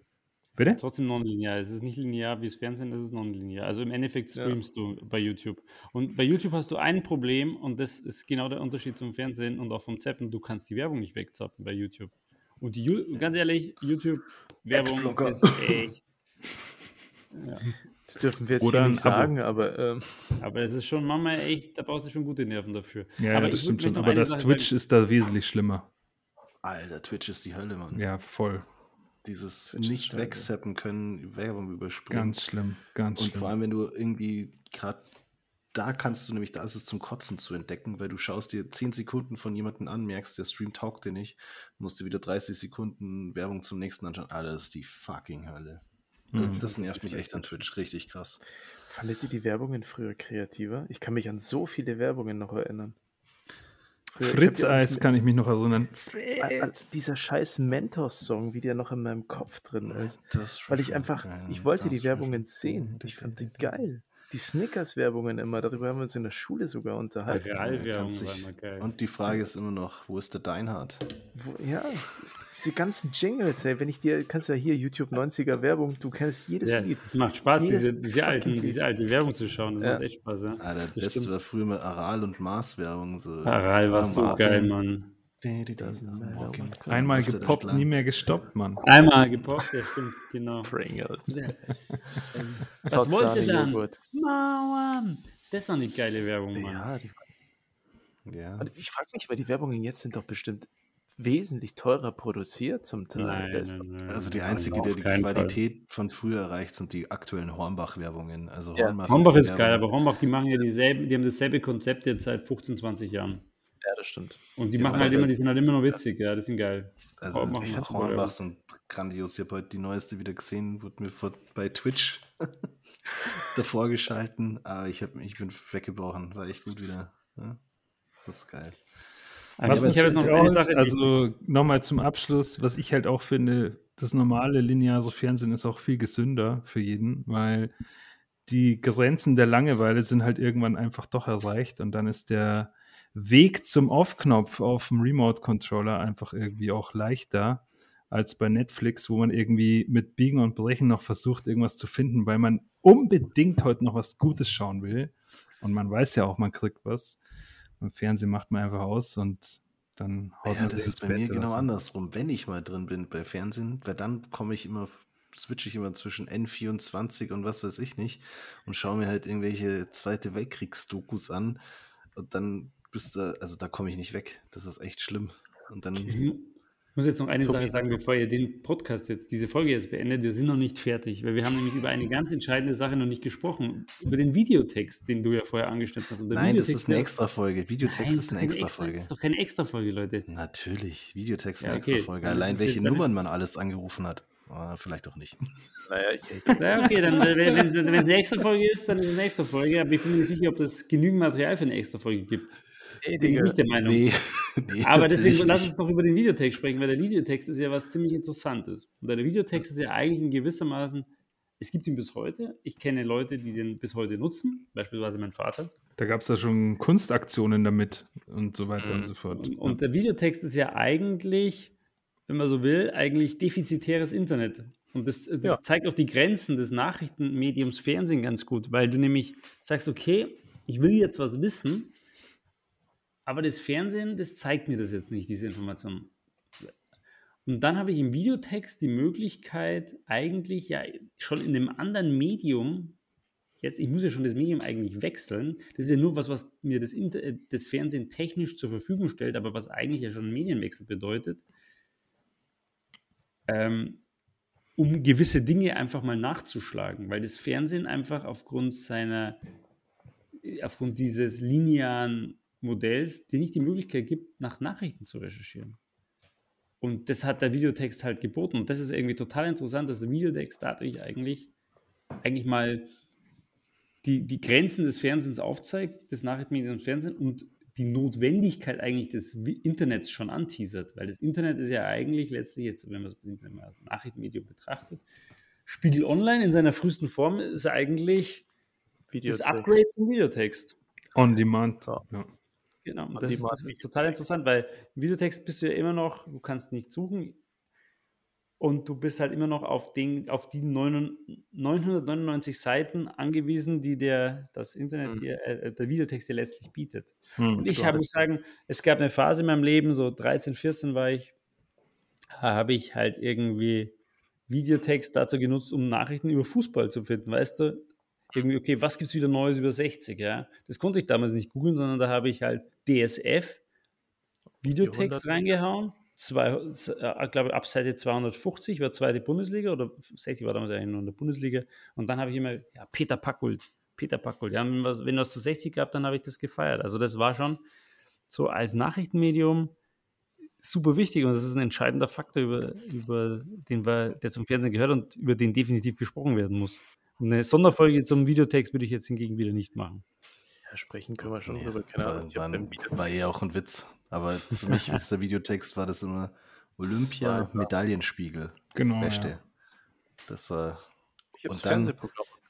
Bitte? Es ist trotzdem nonlinear. Es ist nicht linear wie das Fernsehen, es ist nonlinear. Also im Endeffekt streamst ja. du bei YouTube. Und bei YouTube hast du ein Problem und das ist genau der Unterschied zum Fernsehen und auch vom Zappen. Du kannst die Werbung nicht wegzappen bei YouTube. Und die, ganz ehrlich, YouTube-Werbung ist echt. Ja. Das dürfen wir jetzt Oder hier nicht sagen, aber. Ähm. Aber es ist schon, Mama, echt, da brauchst du schon gute Nerven dafür. Ja, aber ja, das stimmt schon. Aber das Sache Twitch sagen. ist da wesentlich schlimmer. Alter, Twitch ist die Hölle, Mann. Ja, voll. Dieses nicht wegseppen können, Werbung überspringen. Ganz schlimm, ganz Und schlimm. vor allem, wenn du irgendwie gerade da kannst du nämlich, da ist es zum Kotzen zu entdecken, weil du schaust dir 10 Sekunden von jemandem an, merkst, der Stream taugt dir nicht, musst du wieder 30 Sekunden Werbung zum nächsten anschauen. Alles die fucking Hölle. Das, mhm. das nervt mich echt an Twitch, richtig krass. Fandet ihr die Werbungen früher kreativer? Ich kann mich an so viele Werbungen noch erinnern. Fritz-Eis kann ich mich noch erinnern. Als dieser scheiß Mentos-Song, wie der noch in meinem Kopf drin ist. Weil ich einfach, ich wollte die Werbungen sehen. Ich fand die geil die Snickers-Werbungen immer, darüber haben wir uns in der Schule sogar unterhalten. Realwerbung war immer geil. Und die Frage ist immer noch, wo ist der Deinhard? Wo, ja, diese ganzen Jingles, ey, wenn ich dir, kannst du ja hier YouTube 90er Werbung, du kennst jedes ja, Lied. Es macht Spaß, diese, diese, alten, diese alte Werbung zu schauen, das ja. macht echt Spaß, ja. Alter, das Beste stimmt. war früher mal Aral und Mars Werbung. So. Aral war so geil, Mann. Einmal gepoppt, nie mehr gestoppt, Mann. Einmal gepoppt, ja stimmt, genau. Pringles. Was wollte dann? Mauern. Das war eine geile Werbung, Mann. Ja, die, ja. Also ich frage mich, weil die Werbungen jetzt sind doch bestimmt wesentlich teurer produziert zum Teil. Nein, nein, nein, also die einzige, die die Qualität Fall. von früher erreicht, sind die aktuellen Hornbach-Werbungen. Also ja. Hornbach, Hornbach ist geil, aber Hornbach, die machen ja dieselben, die haben dasselbe Konzept jetzt seit 15, 20 Jahren. Ja, das stimmt. Und die ja, machen halt immer, die sind halt immer noch witzig, ja, die sind geil. Also Hornbach, ich finde Hornbach sind grandios. Ich habe heute die neueste wieder gesehen, wurde mir vor, bei Twitch davor geschalten, aber ich, hab, ich bin weggebrochen, war echt gut wieder. Ja? Das ist geil. Was ich habe jetzt noch eine Sache, also nochmal zum Abschluss, was ich halt auch finde, das normale lineare Fernsehen ist auch viel gesünder für jeden, weil die Grenzen der Langeweile sind halt irgendwann einfach doch erreicht und dann ist der Weg zum Off-Knopf auf dem Remote-Controller einfach irgendwie auch leichter als bei Netflix, wo man irgendwie mit Biegen und Brechen noch versucht, irgendwas zu finden, weil man unbedingt heute noch was Gutes schauen will. Und man weiß ja auch, man kriegt was. Im Fernsehen macht man einfach aus und dann haut ja, man das ist bei Bett mir genau so. andersrum. Wenn ich mal drin bin bei Fernsehen, weil dann komme ich immer, switche ich immer zwischen N24 und was weiß ich nicht und schaue mir halt irgendwelche Zweite Weltkriegsdokus an und dann bist du, also da komme ich nicht weg. Das ist echt schlimm. Und dann muss jetzt noch eine Sache sagen, bevor ihr den Podcast jetzt, diese Folge jetzt beendet. Wir sind noch nicht fertig, weil wir haben nämlich über eine ganz entscheidende Sache noch nicht gesprochen. Über den Videotext, den du ja vorher angeschnitten hast. Nein, Videotext, das ist eine extra Folge. Videotext Nein, ist eine extra Folge. Das ist doch keine extra Folge, Leute. Natürlich, Videotext ist ja, eine extra Folge. Allein welche Nummern man alles angerufen hat. Oh, vielleicht auch nicht. Naja, ich, naja okay, dann, wenn, es eine extra Folge ist, dann ist es eine extra Folge. Aber ich bin mir nicht sicher, ob es genügend Material für eine extra Folge gibt. Nee, bin ich nicht der Meinung. Nee, nee, Aber deswegen lass uns noch über den Videotext sprechen, weil der Videotext ist ja was ziemlich Interessantes. Und der Videotext ist ja eigentlich in gewissermaßen, es gibt ihn bis heute. Ich kenne Leute, die den bis heute nutzen, beispielsweise mein Vater. Da gab es ja schon Kunstaktionen damit und so weiter mhm. und so fort. Und, und der Videotext ist ja eigentlich, wenn man so will, eigentlich defizitäres Internet. Und das, das ja. zeigt auch die Grenzen des Nachrichtenmediums Fernsehen ganz gut, weil du nämlich sagst, okay, ich will jetzt was wissen, aber das Fernsehen, das zeigt mir das jetzt nicht, diese Information. Und dann habe ich im Videotext die Möglichkeit, eigentlich ja schon in einem anderen Medium, jetzt, ich muss ja schon das Medium eigentlich wechseln, das ist ja nur was, was mir das, Inter äh, das Fernsehen technisch zur Verfügung stellt, aber was eigentlich ja schon Medienwechsel bedeutet, ähm, um gewisse Dinge einfach mal nachzuschlagen, weil das Fernsehen einfach aufgrund seiner, aufgrund dieses linearen Modells, dir nicht die Möglichkeit gibt, nach Nachrichten zu recherchieren. Und das hat der Videotext halt geboten. Und das ist irgendwie total interessant, dass der Videotext dadurch eigentlich, eigentlich mal die, die Grenzen des Fernsehens aufzeigt, des Nachrichtenmediums und Fernsehen und die Notwendigkeit eigentlich des Internets schon anteasert. Weil das Internet ist ja eigentlich letztlich, jetzt, wenn man das als Nachrichtenmedium betrachtet, Spiegel Online in seiner frühesten Form ist eigentlich Videotext. das Upgrade zum Videotext. On Demand. Ja. Genau, das ist, das ist, total interessant, weil im Videotext bist du ja immer noch, du kannst nicht suchen und du bist halt immer noch auf, den, auf die 999 Seiten angewiesen, die der, das Internet, hm. dir, äh, der Videotext dir letztlich bietet. Hm, und ich habe sagen, es gab eine Phase in meinem Leben, so 13, 14 war ich, habe ich halt irgendwie Videotext dazu genutzt, um Nachrichten über Fußball zu finden, weißt du? irgendwie, okay, was gibt es wieder Neues über 60? Ja? Das konnte ich damals nicht googeln, sondern da habe ich halt DSF, Videotext reingehauen. Zwei, äh, ich glaube, ab Seite 250 war zweite Bundesliga oder 60 war damals eigentlich nur in der Bundesliga. Und dann habe ich immer, ja, Peter Packult, Peter Packult. Ja, wenn, was, wenn das zu 60 gab, dann habe ich das gefeiert. Also, das war schon so als Nachrichtenmedium super wichtig und das ist ein entscheidender Faktor, über, über den wir, der zum Fernsehen gehört und über den definitiv gesprochen werden muss. Eine Sonderfolge zum Videotext würde ich jetzt hingegen wieder nicht machen. Ja, sprechen können wir schon nee, drüber. Keine Ahnung. War, war, war eher auch ein Witz. Aber für mich ist der Videotext, war das immer Olympia-Medaillenspiegel. Genau. Beste. Ja. Das war. Ich und dann.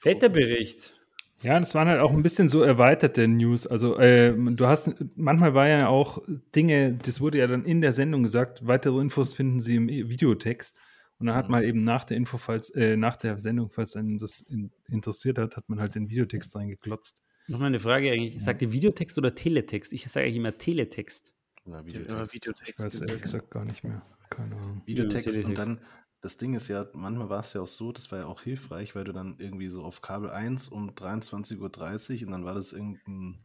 Wetterbericht. Ja, das waren halt auch ein bisschen so erweiterte News. Also äh, du hast, manchmal war ja auch Dinge, das wurde ja dann in der Sendung gesagt, weitere Infos finden Sie im Videotext. Und dann hat mhm. man eben nach der Info, falls, äh, nach der Sendung, falls einen das in, interessiert hat, hat man halt den Videotext reingeklotzt. Nochmal eine Frage eigentlich. Sagt ihr Videotext oder Teletext? Ich sage eigentlich immer Teletext. Ja, Videotext. Videotext. Ich weiß ehrlich gesagt gar nicht mehr. Keine Ahnung. Videotext und dann, das Ding ist ja, manchmal war es ja auch so, das war ja auch hilfreich, weil du dann irgendwie so auf Kabel 1 um 23.30 Uhr und dann war das irgendein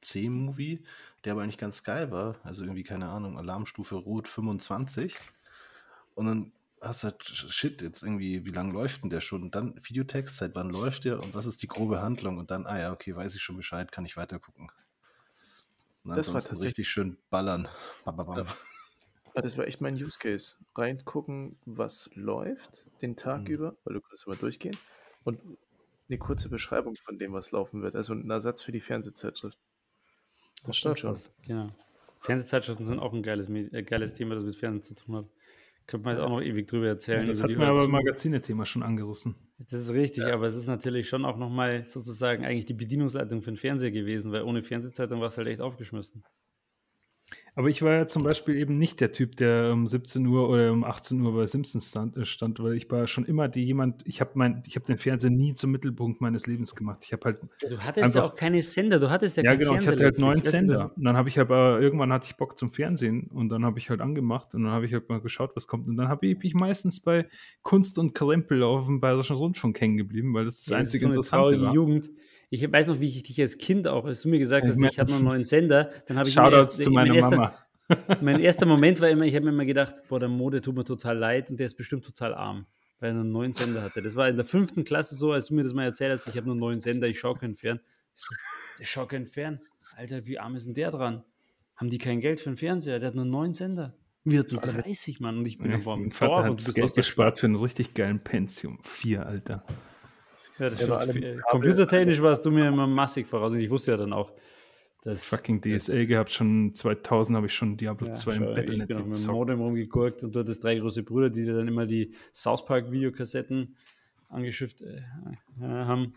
C-Movie, der aber eigentlich ganz geil war. Also irgendwie, keine Ahnung, Alarmstufe Rot 25. Und dann hast du halt, shit, jetzt irgendwie, wie lange läuft denn der schon? Und dann Videotext, seit wann läuft der und was ist die grobe Handlung? Und dann, ah ja, okay, weiß ich schon Bescheid, kann ich weiter gucken. Und das war tatsächlich richtig schön ballern. Ja. Das war echt mein Use Case. Reingucken, was läuft den Tag mhm. über, weil du kannst immer durchgehen. Und eine kurze Beschreibung von dem, was laufen wird. Also ein Ersatz für die Fernsehzeitschrift. Das, das stimmt schon. Genau. Fernsehzeitschriften sind auch ein geiles, äh, geiles Thema, das mit Fernsehen zu tun hat. Könnte man jetzt auch noch ewig drüber erzählen. Ja, das hat man aber im Magazine-Thema schon angerissen. Das ist richtig, ja. aber es ist natürlich schon auch nochmal sozusagen eigentlich die Bedienungsleitung für den Fernseher gewesen, weil ohne Fernsehzeitung war es halt echt aufgeschmissen. Aber ich war ja zum Beispiel eben nicht der Typ, der um 17 Uhr oder um 18 Uhr bei Simpsons stand, äh, stand weil ich war schon immer die jemand, ich habe mein, ich habe den Fernseher nie zum Mittelpunkt meines Lebens gemacht. Ich habe halt. Du hattest einfach, ja auch keine Sender, du hattest ja, ja genau, Fernseher ich hatte halt neun Sender. Und dann habe ich aber irgendwann hatte ich Bock zum Fernsehen und dann habe ich halt angemacht und dann habe ich halt mal geschaut, was kommt. Und dann habe ich mich meistens bei Kunst und Krempel auf dem Bayerischen Rundfunk hängen geblieben, weil das das ja, einzige das ist so eine Interessante war. Jugend ich weiß noch, wie ich dich als Kind auch, als du mir gesagt hast, ich habe noch einen neuen Sender, dann habe ich Shoutouts zu meiner Mama mein erster Moment war immer, ich habe mir immer gedacht, boah, der Mode tut mir total leid und der ist bestimmt total arm, weil er einen neuen Sender hatte. Das war in der fünften Klasse so, als du mir das mal erzählt hast, ich habe einen neuen Sender, ich schaue keinen Fern. Ich so, der schaut keinen Fern. Alter, wie arm ist denn der dran? Haben die kein Geld für einen Fernseher? Der hat nur einen neuen Sender. Wir hatten 30, Mann, und ich bin ja, am Dorf und du bist Geld gespart für einen richtig geilen Pentium 4, Alter. Ja, das ja, stimmt. Computertechnisch warst du mir immer massig voraus. Und ich wusste ja dann auch, das, Fucking DSL das, gehabt, schon 2000 habe ich schon Diablo ja, 2 im Battlenet Ich bin mit dem Modem rumgeguckt und du hattest drei große Brüder, die dir dann immer die South Park Videokassetten angeschifft äh, haben.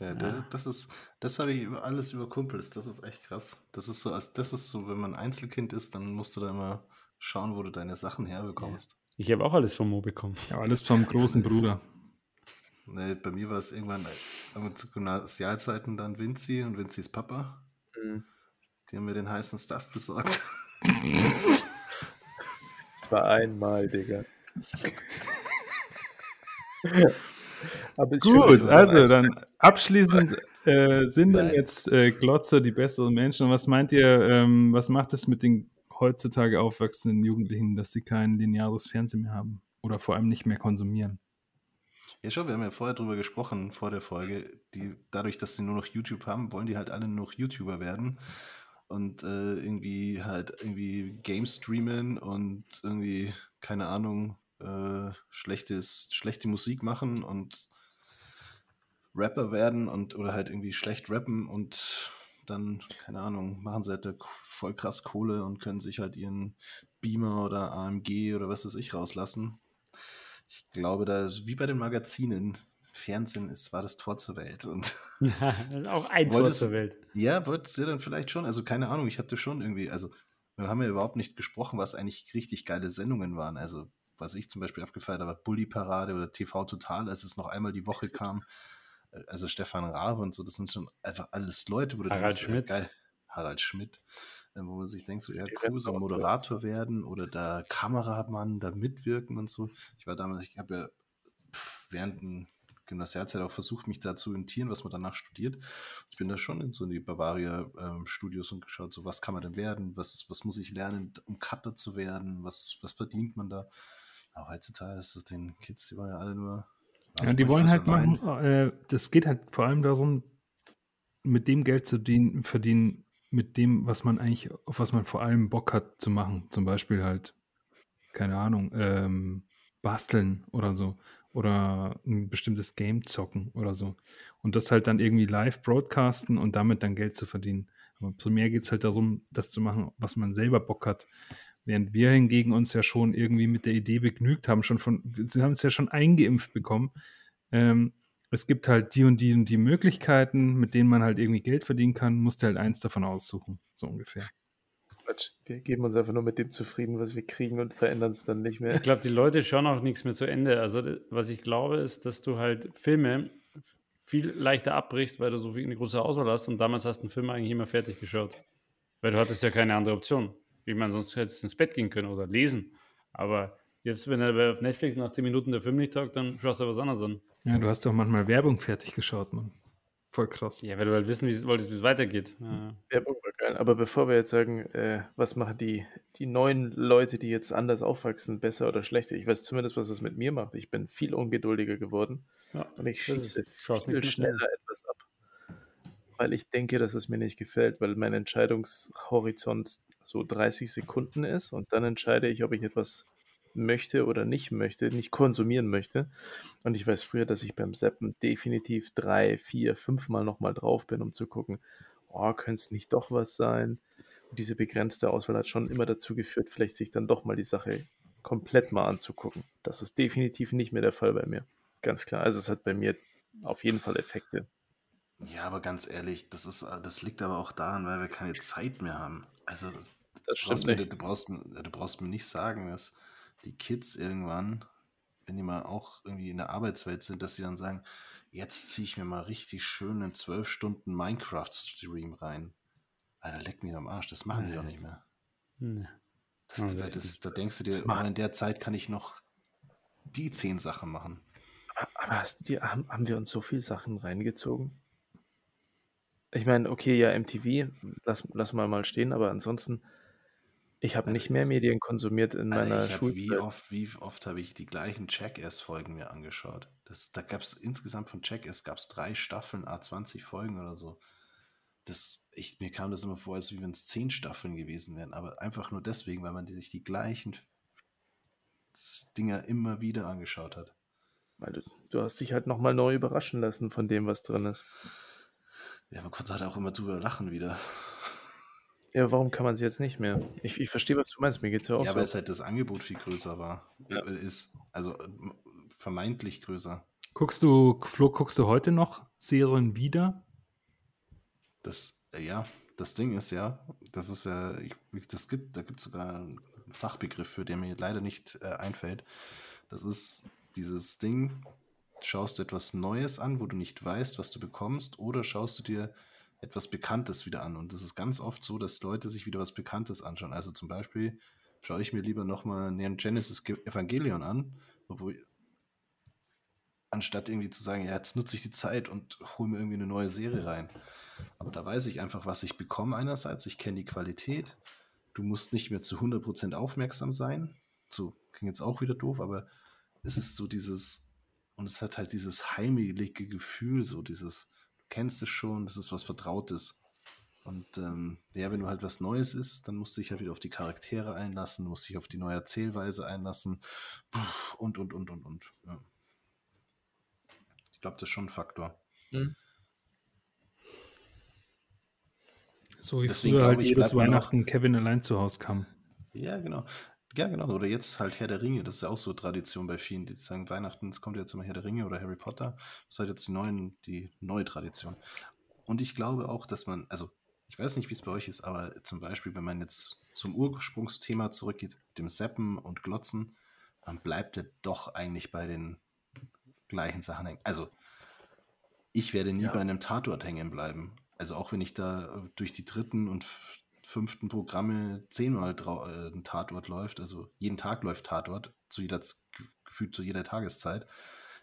Ja. Das ist, das habe ich über alles über Kumpels. Das ist echt krass. Das ist so, als das ist so, wenn man Einzelkind ist, dann musst du da immer schauen, wo du deine Sachen herbekommst. Ja. Ich habe auch alles vom Mo bekommen. Ja, alles vom großen Bruder. Nee, bei mir war es irgendwann äh, zu Gymnasialzeiten dann Vinci und Vincis Papa. Mhm. Die haben mir den heißen Stuff besorgt. Das war einmal, Digga. Aber Gut, schön, also dann abschließend äh, sind dann jetzt äh, Glotzer die besseren Menschen. Und was meint ihr, ähm, was macht es mit den heutzutage aufwachsenden Jugendlichen, dass sie kein lineares Fernsehen mehr haben oder vor allem nicht mehr konsumieren? Ja, schon, wir haben ja vorher drüber gesprochen, vor der Folge. Die, dadurch, dass sie nur noch YouTube haben, wollen die halt alle nur noch YouTuber werden und äh, irgendwie halt irgendwie Game streamen und irgendwie, keine Ahnung, äh, schlechtes, schlechte Musik machen und Rapper werden und oder halt irgendwie schlecht rappen und dann, keine Ahnung, machen sie halt voll krass Kohle und können sich halt ihren Beamer oder AMG oder was weiß ich rauslassen ich glaube, da, wie bei den Magazinen, Fernsehen ist, war das Tor zur Welt. Und auch ein Tor zur Welt. Ja, wolltest du dann vielleicht schon, also keine Ahnung, ich hatte schon irgendwie, also wir haben ja überhaupt nicht gesprochen, was eigentlich richtig geile Sendungen waren. Also, was ich zum Beispiel abgefeiert habe, Bully Parade oder TV Total, als es noch einmal die Woche kam. Äh, also Stefan Rabe und so, das sind schon einfach alles Leute, wo du Harald denkst, Schmidt. geil, Harald Schmidt. Äh, wo man sich denkt, so, ja, cool, so Moderator werden oder da Kameramann, da mitwirken und so. Ich war damals, ich habe ja während der Gymnasialzeit auch versucht, mich da zu orientieren, was man danach studiert. Ich bin da schon in so die Bavaria-Studios ähm, und geschaut, so was kann man denn werden, was, was muss ich lernen, um Cutter zu werden, was, was verdient man da. Aber heutzutage ist es den Kids, die wollen ja alle nur. Ja, die wollen halt machen, äh, das geht halt vor allem darum, mit dem Geld zu dienen, verdienen, mit dem, was man eigentlich, auf was man vor allem Bock hat zu machen. Zum Beispiel halt, keine Ahnung, ähm, basteln oder so. Oder ein bestimmtes Game zocken oder so. Und das halt dann irgendwie live broadcasten und damit dann Geld zu verdienen. Aber primär geht es halt darum, das zu machen, was man selber Bock hat. Während wir hingegen uns ja schon irgendwie mit der Idee begnügt haben, schon von, wir haben es ja schon eingeimpft bekommen, ähm, es gibt halt die und die und die Möglichkeiten, mit denen man halt irgendwie Geld verdienen kann, musst du halt eins davon aussuchen, so ungefähr. Quatsch, wir geben uns einfach nur mit dem zufrieden, was wir kriegen und verändern es dann nicht mehr. Ich glaube, die Leute schauen auch nichts mehr zu Ende. Also, was ich glaube, ist, dass du halt Filme viel leichter abbrichst, weil du so eine große Auswahl hast und damals hast du einen Film eigentlich immer fertig geschaut. Weil du hattest ja keine andere Option. Ich meine, sonst hättest du ins Bett gehen können oder lesen. Aber jetzt, wenn er auf Netflix nach 10 Minuten der Film nicht taugt, dann schaust du was anderes an. Ja, du hast doch manchmal Werbung fertig geschaut, Mann. Voll krass. Ja, weil du halt wissen wie, wolltest, wie es weitergeht. Ja. Werbung war geil. Aber bevor wir jetzt sagen, äh, was machen die, die neuen Leute, die jetzt anders aufwachsen, besser oder schlechter, ich weiß zumindest, was das mit mir macht. Ich bin viel ungeduldiger geworden ja, und ich schieße viel schneller etwas ab. Weil ich denke, dass es mir nicht gefällt, weil mein Entscheidungshorizont so 30 Sekunden ist und dann entscheide ich, ob ich etwas möchte oder nicht möchte, nicht konsumieren möchte. Und ich weiß früher, dass ich beim Seppen definitiv drei, vier, fünfmal nochmal drauf bin, um zu gucken, oh, könnte es nicht doch was sein? Und diese begrenzte Auswahl hat schon immer dazu geführt, vielleicht sich dann doch mal die Sache komplett mal anzugucken. Das ist definitiv nicht mehr der Fall bei mir. Ganz klar. Also es hat bei mir auf jeden Fall Effekte. Ja, aber ganz ehrlich, das ist, das liegt aber auch daran, weil wir keine Zeit mehr haben. Also das du, brauchst mir, du, brauchst, du brauchst mir nicht sagen, dass die Kids irgendwann, wenn die mal auch irgendwie in der Arbeitswelt sind, dass sie dann sagen, jetzt ziehe ich mir mal richtig schön einen 12 Stunden Minecraft-Stream rein. Alter, leck mich am Arsch, das machen die doch nicht mehr. Nee. Das, das, das, da denkst du dir, oh, in der Zeit kann ich noch die zehn Sachen machen. Aber hast du haben, haben wir uns so viele Sachen reingezogen? Ich meine, okay, ja, MTV, lass, lass mal mal stehen, aber ansonsten, ich habe nicht mehr Medien konsumiert in Alter, meiner Schulzeit. Wie oft, wie oft habe ich die gleichen Jackass-Folgen mir angeschaut? Das, da gab es insgesamt von Jackass gab es drei Staffeln, A20 Folgen oder so. Das, ich, mir kam das immer vor, als wenn es zehn Staffeln gewesen wären, aber einfach nur deswegen, weil man die, sich die gleichen Dinger immer wieder angeschaut hat. Weil du, du hast dich halt nochmal neu überraschen lassen von dem, was drin ist. Ja, man konnte halt auch immer drüber lachen wieder. Ja, warum kann man sie jetzt nicht mehr? Ich, ich verstehe, was du meinst. Mir geht es ja auch ja, so. weil es halt das Angebot viel größer war. Ja. Äh, ist. Also vermeintlich größer. Guckst du, Flo, guckst du heute noch Serien wieder? Das, äh, ja, das Ding ist ja, das ist ja, ich, das gibt, da gibt es sogar einen Fachbegriff für, der mir leider nicht äh, einfällt. Das ist dieses Ding, schaust du etwas Neues an, wo du nicht weißt, was du bekommst, oder schaust du dir etwas Bekanntes wieder an. Und das ist ganz oft so, dass Leute sich wieder was Bekanntes anschauen. Also zum Beispiel schaue ich mir lieber nochmal Neon Genesis Evangelion an, obwohl anstatt irgendwie zu sagen, ja, jetzt nutze ich die Zeit und hole mir irgendwie eine neue Serie rein. Aber da weiß ich einfach, was ich bekomme einerseits. Ich kenne die Qualität. Du musst nicht mehr zu 100% aufmerksam sein. So klingt jetzt auch wieder doof, aber es ist so dieses, und es hat halt dieses heimelige Gefühl, so dieses, kennst es schon, das ist was Vertrautes. Und ähm, ja, wenn du halt was Neues ist, dann musst du dich halt wieder auf die Charaktere einlassen, musst dich auf die neue Erzählweise einlassen und, und, und, und, und. Ja. Ich glaube, das ist schon ein Faktor. Mhm. So wie Deswegen früher halt jedes Weihnachten Kevin allein zu Hause kam. Ja, genau. Ja, genau. Oder jetzt halt Herr der Ringe. Das ist ja auch so Tradition bei vielen, die sagen, Weihnachten, es kommt jetzt immer Herr der Ringe oder Harry Potter. Das ist halt jetzt die, neuen, die neue Tradition. Und ich glaube auch, dass man, also ich weiß nicht, wie es bei euch ist, aber zum Beispiel, wenn man jetzt zum Ursprungsthema zurückgeht, dem Seppen und Glotzen, dann bleibt er doch eigentlich bei den gleichen Sachen hängen. Also ich werde nie ja. bei einem Tatort hängen bleiben. Also auch wenn ich da durch die dritten und fünften Programme zehnmal äh, ein Tatort läuft, also jeden Tag läuft Tatort, zu jeder, gefühlt zu jeder Tageszeit,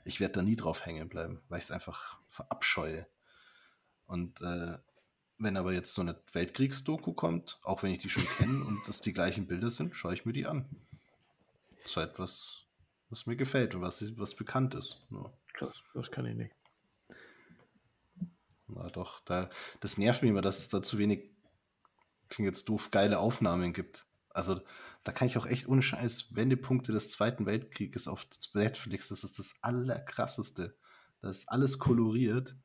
ich werde da nie drauf hängen bleiben, weil ich es einfach verabscheue. Und äh, wenn aber jetzt so eine Weltkriegsdoku kommt, auch wenn ich die schon kenne und das die gleichen Bilder sind, schaue ich mir die an. Das ist halt was, was mir gefällt und was, was bekannt ist. Ja. Krass, das kann ich nicht. Na doch, da, das nervt mich immer, dass es da zu wenig klingt jetzt doof, geile Aufnahmen gibt. Also da kann ich auch echt ohne Scheiß Wendepunkte des Zweiten Weltkrieges auf Netflix, das ist das allerkrasseste. Das ist alles koloriert.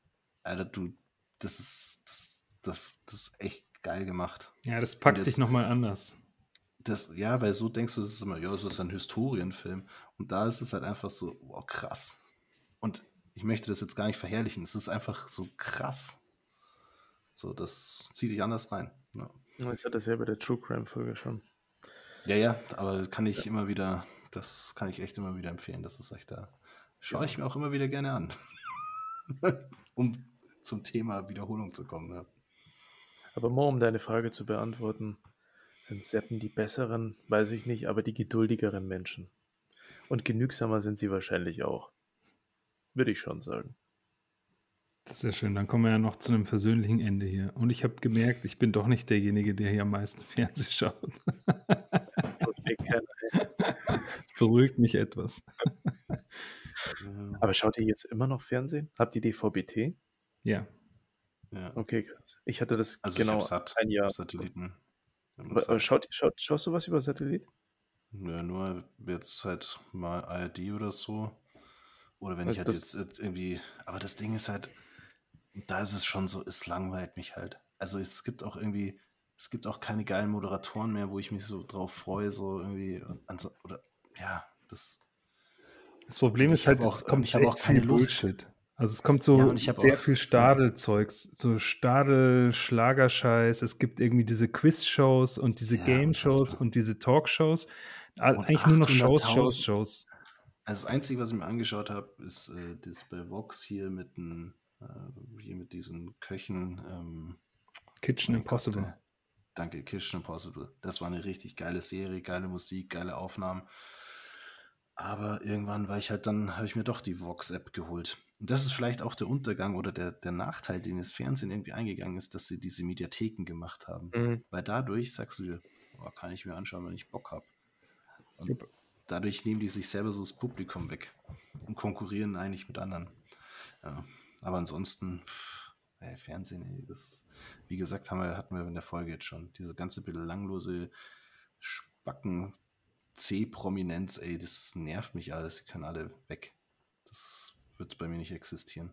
Alter, du, das ist, das, das, das ist echt geil gemacht. Ja, das packt jetzt, dich nochmal anders. Das, ja, weil so denkst du, das ist immer, ja, so ist ein Historienfilm. Und da ist es halt einfach so, wow, krass. Und ich möchte das jetzt gar nicht verherrlichen. Es ist einfach so krass. So, das zieht dich anders rein. Ja. Jetzt hat das ja bei der True Crime Folge schon. Ja, ja, aber das kann ich ja. immer wieder, das kann ich echt immer wieder empfehlen. Das ist echt da. Schaue ich mir auch immer wieder gerne an. um zum Thema Wiederholung zu kommen. Ja. Aber nur um deine Frage zu beantworten, sind Seppen die besseren, weiß ich nicht, aber die geduldigeren Menschen. Und genügsamer sind sie wahrscheinlich auch. Würde ich schon sagen. Das ist ja schön. Dann kommen wir ja noch zu einem versöhnlichen Ende hier. Und ich habe gemerkt, ich bin doch nicht derjenige, der hier am meisten Fernsehen schaut. Das beruhigt mich etwas. Aber schaut ihr jetzt immer noch Fernsehen? Habt ihr DVB-T? Ja. ja. Okay, krass. Ich hatte das also genau satt, ein Jahr. Satelliten. Aber, aber schaut, schaut, schaust du was über Satellit? Ja, nur jetzt halt mal ARD oder so. Oder wenn Also ich halt jetzt irgendwie. Aber das Ding ist halt, da ist es schon so, es langweilt mich halt. Also es gibt auch irgendwie, es gibt auch keine geilen Moderatoren mehr, wo ich mich so drauf freue, so irgendwie. Anso- oder ja, das. Das Problem ist halt, auch- es kommt ich echt auch keine viel Lust. Bullshit. Also es kommt so Ja, sehr auch- viel Stadelzeugs, so Stadel, Schlagerscheiß. Es gibt irgendwie diese Quiz-Shows und diese Ja, Game-Shows und diese Talkshows. Eigentlich nur noch Shows, 800.000. Shows, Shows. Also das Einzige, was ich mir angeschaut habe, ist äh, das bei Vox hier mit den, äh, hier mit diesen Köchen. Ähm, Kitchen mein Gott, Impossible. äh, danke, Kitchen Impossible. Das war eine richtig geile Serie, geile Musik, geile Aufnahmen. Aber irgendwann war ich halt dann, habe ich mir doch die Vox-App geholt. Und das ist vielleicht auch der Untergang oder der, der Nachteil, den das Fernsehen irgendwie eingegangen ist, dass sie diese Mediatheken gemacht haben. Mhm. Weil dadurch sagst du dir, oh, kann ich mir anschauen, wenn ich Bock habe. Und Jupp. dadurch nehmen die sich selber so das Publikum weg und konkurrieren eigentlich mit anderen. Ja. Aber ansonsten, pff, ey, Fernsehen, ey, das wie gesagt, haben wir, hatten wir in der Folge jetzt schon. Diese ganze belanglose Spacken C-Prominenz, ey, das nervt mich alles. Die können alle weg. Das wird bei mir nicht existieren.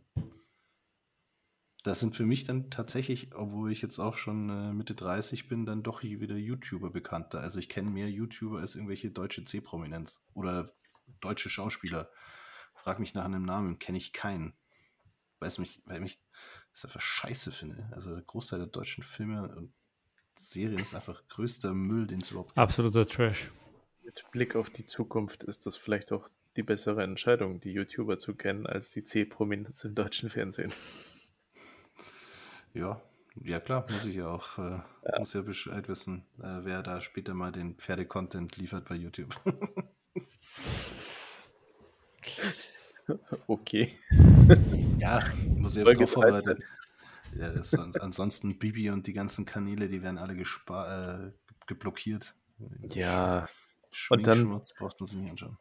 Das sind für mich dann tatsächlich, obwohl ich jetzt auch schon äh, Mitte 30 bin, dann doch wieder YouTuber bekannter. Also ich kenne mehr YouTuber als irgendwelche deutsche C-Prominenz oder deutsche Schauspieler. Frag mich nach einem Namen, kenne ich keinen. Weil es mich, weil mich das einfach scheiße finde. Also der Großteil der deutschen Filme und Serien ist einfach größter Müll, den es überhaupt gibt. Absoluter Trash. Mit Blick auf die Zukunft ist das vielleicht auch die bessere Entscheidung, die YouTuber zu kennen, als die C-Prominenz im deutschen Fernsehen. Ja, ja klar, muss ich ja auch, äh, muss ja Bescheid wissen, äh, wer da später mal den Pferde-Content liefert bei YouTube. Okay. ja, muss ja Folge drauf vorbereitet. Ja, ansonsten Bibi und die ganzen Kanäle, die werden alle äh, geblockiert. Ja, Sch und dann- braucht man sich nicht anschauen.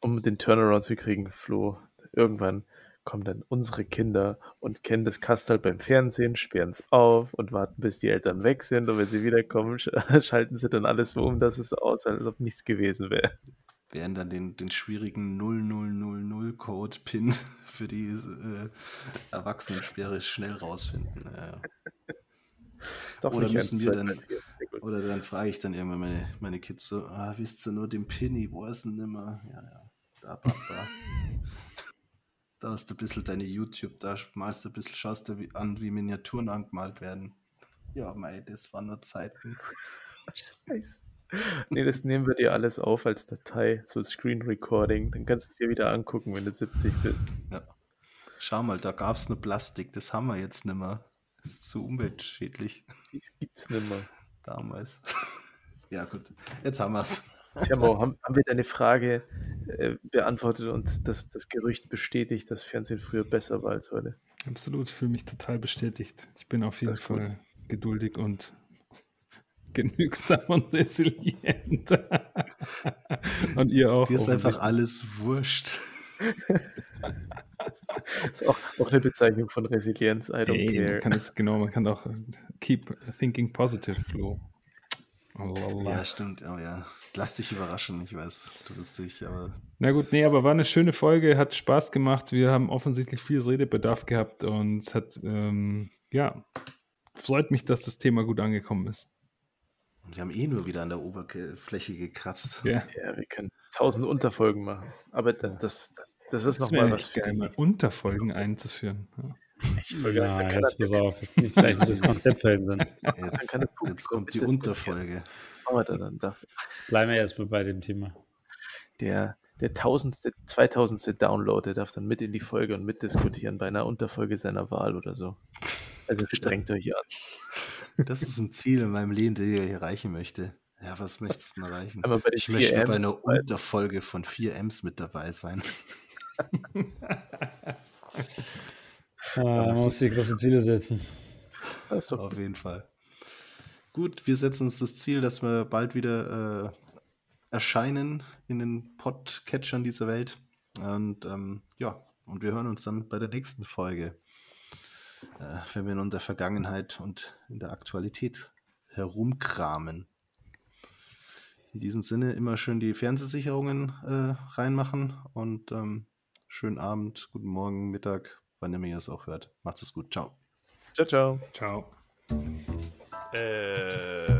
um den Turnaround zu kriegen, Flo, irgendwann kommen dann unsere Kinder und kennen das Kastal beim Fernsehen, sperren es auf und warten, bis die Eltern weg sind. Und wenn sie wiederkommen, sch schalten sie dann alles so um, dass es aussieht, als ob nichts gewesen wäre. Werden dann den, den schwierigen 0000-Code-Pin für die äh, Erwachsenensperre schnell rausfinden. Ja. Doch Oder müssen wir dann-. Oder dann frage ich dann irgendwann meine, meine Kids so, ah, wisst ihr nur den Pinny, wo ist denn nimmer? Ja, ja, da, Papa. da hast du ein bisschen deine YouTube, da malst du ein bisschen, schaust du an, wie Miniaturen angemalt werden. Ja, mei, das waren nur Zeiten. Scheiße. Nee, das nehmen wir dir alles auf als Datei, so Screen Recording. Dann kannst du es dir wieder angucken, wenn du 70 bist. Schau mal, da gab es nur Plastik, das haben wir jetzt nimmer. Das ist zu umweltschädlich Das gibt's nicht mehr. damals. ja, gut, jetzt haben wir es. Tjamo, haben, haben wir deine Frage äh, beantwortet und das, das Gerücht bestätigt, dass Fernsehen früher besser war als heute? Absolut, ich fühle mich total bestätigt. Ich bin auf jeden ist gut. Fall geduldig und genügsam und resilient. und ihr auch. Dir ist einfach alles wurscht. Das ist auch, auch eine Bezeichnung von Resilienz. I don't Ey, man care. kann es genau, man kann auch äh, keep thinking positive, Flo. Lalala. Ja, stimmt, aber ja. Lass dich überraschen, ich weiß, du wirst dich, aber Na gut, nee, aber war eine schöne Folge, hat Spaß gemacht. Wir haben offensichtlich viel Redebedarf gehabt und es hat, ähm, ja, freut mich, dass das Thema gut angekommen ist. Wir haben eh nur wieder an der Oberfläche gekratzt. Ja, Ja, wir können tausend Unterfolgen machen. Aber das, das, das, das ist das nochmal was für geil, Unterfolgen einzuführen. Ja. Folge. Ja, kann jetzt das- pass auf, jetzt nicht gleich das Konzept verändern. Jetzt, kann das Publikum jetzt kommt die Unterfolge. machen wir da dann da. Bleiben wir erstmal bei dem Thema. Der, der tausendste, zweitausendste Download, der darf dann mit in die Folge und mitdiskutieren bei einer Unterfolge seiner Wahl oder so. Also strengt euch an. Das ist ein Ziel in meinem Leben, das ich erreichen möchte. Ja, was möchtest du denn erreichen? Einmal bei Ich möchte 4M bei einer. Unterfolge von 4 Ms mit dabei sein. Ah, man muss die großen Ziele setzen. Auf jeden Fall. Gut, wir setzen uns das Ziel, dass wir bald wieder äh, erscheinen in den Podcatchern dieser Welt. Und ähm, ja, und wir hören uns dann bei der nächsten Folge, äh, wenn wir in der Vergangenheit und in der Aktualität herumkramen. In diesem Sinne immer schön die Fernsehsicherungen äh, reinmachen und ähm, schönen Abend, guten Morgen, Mittag, wann immer ihr es auch hört. Macht es gut. Ciao. Ciao, ciao. Ciao. Äh.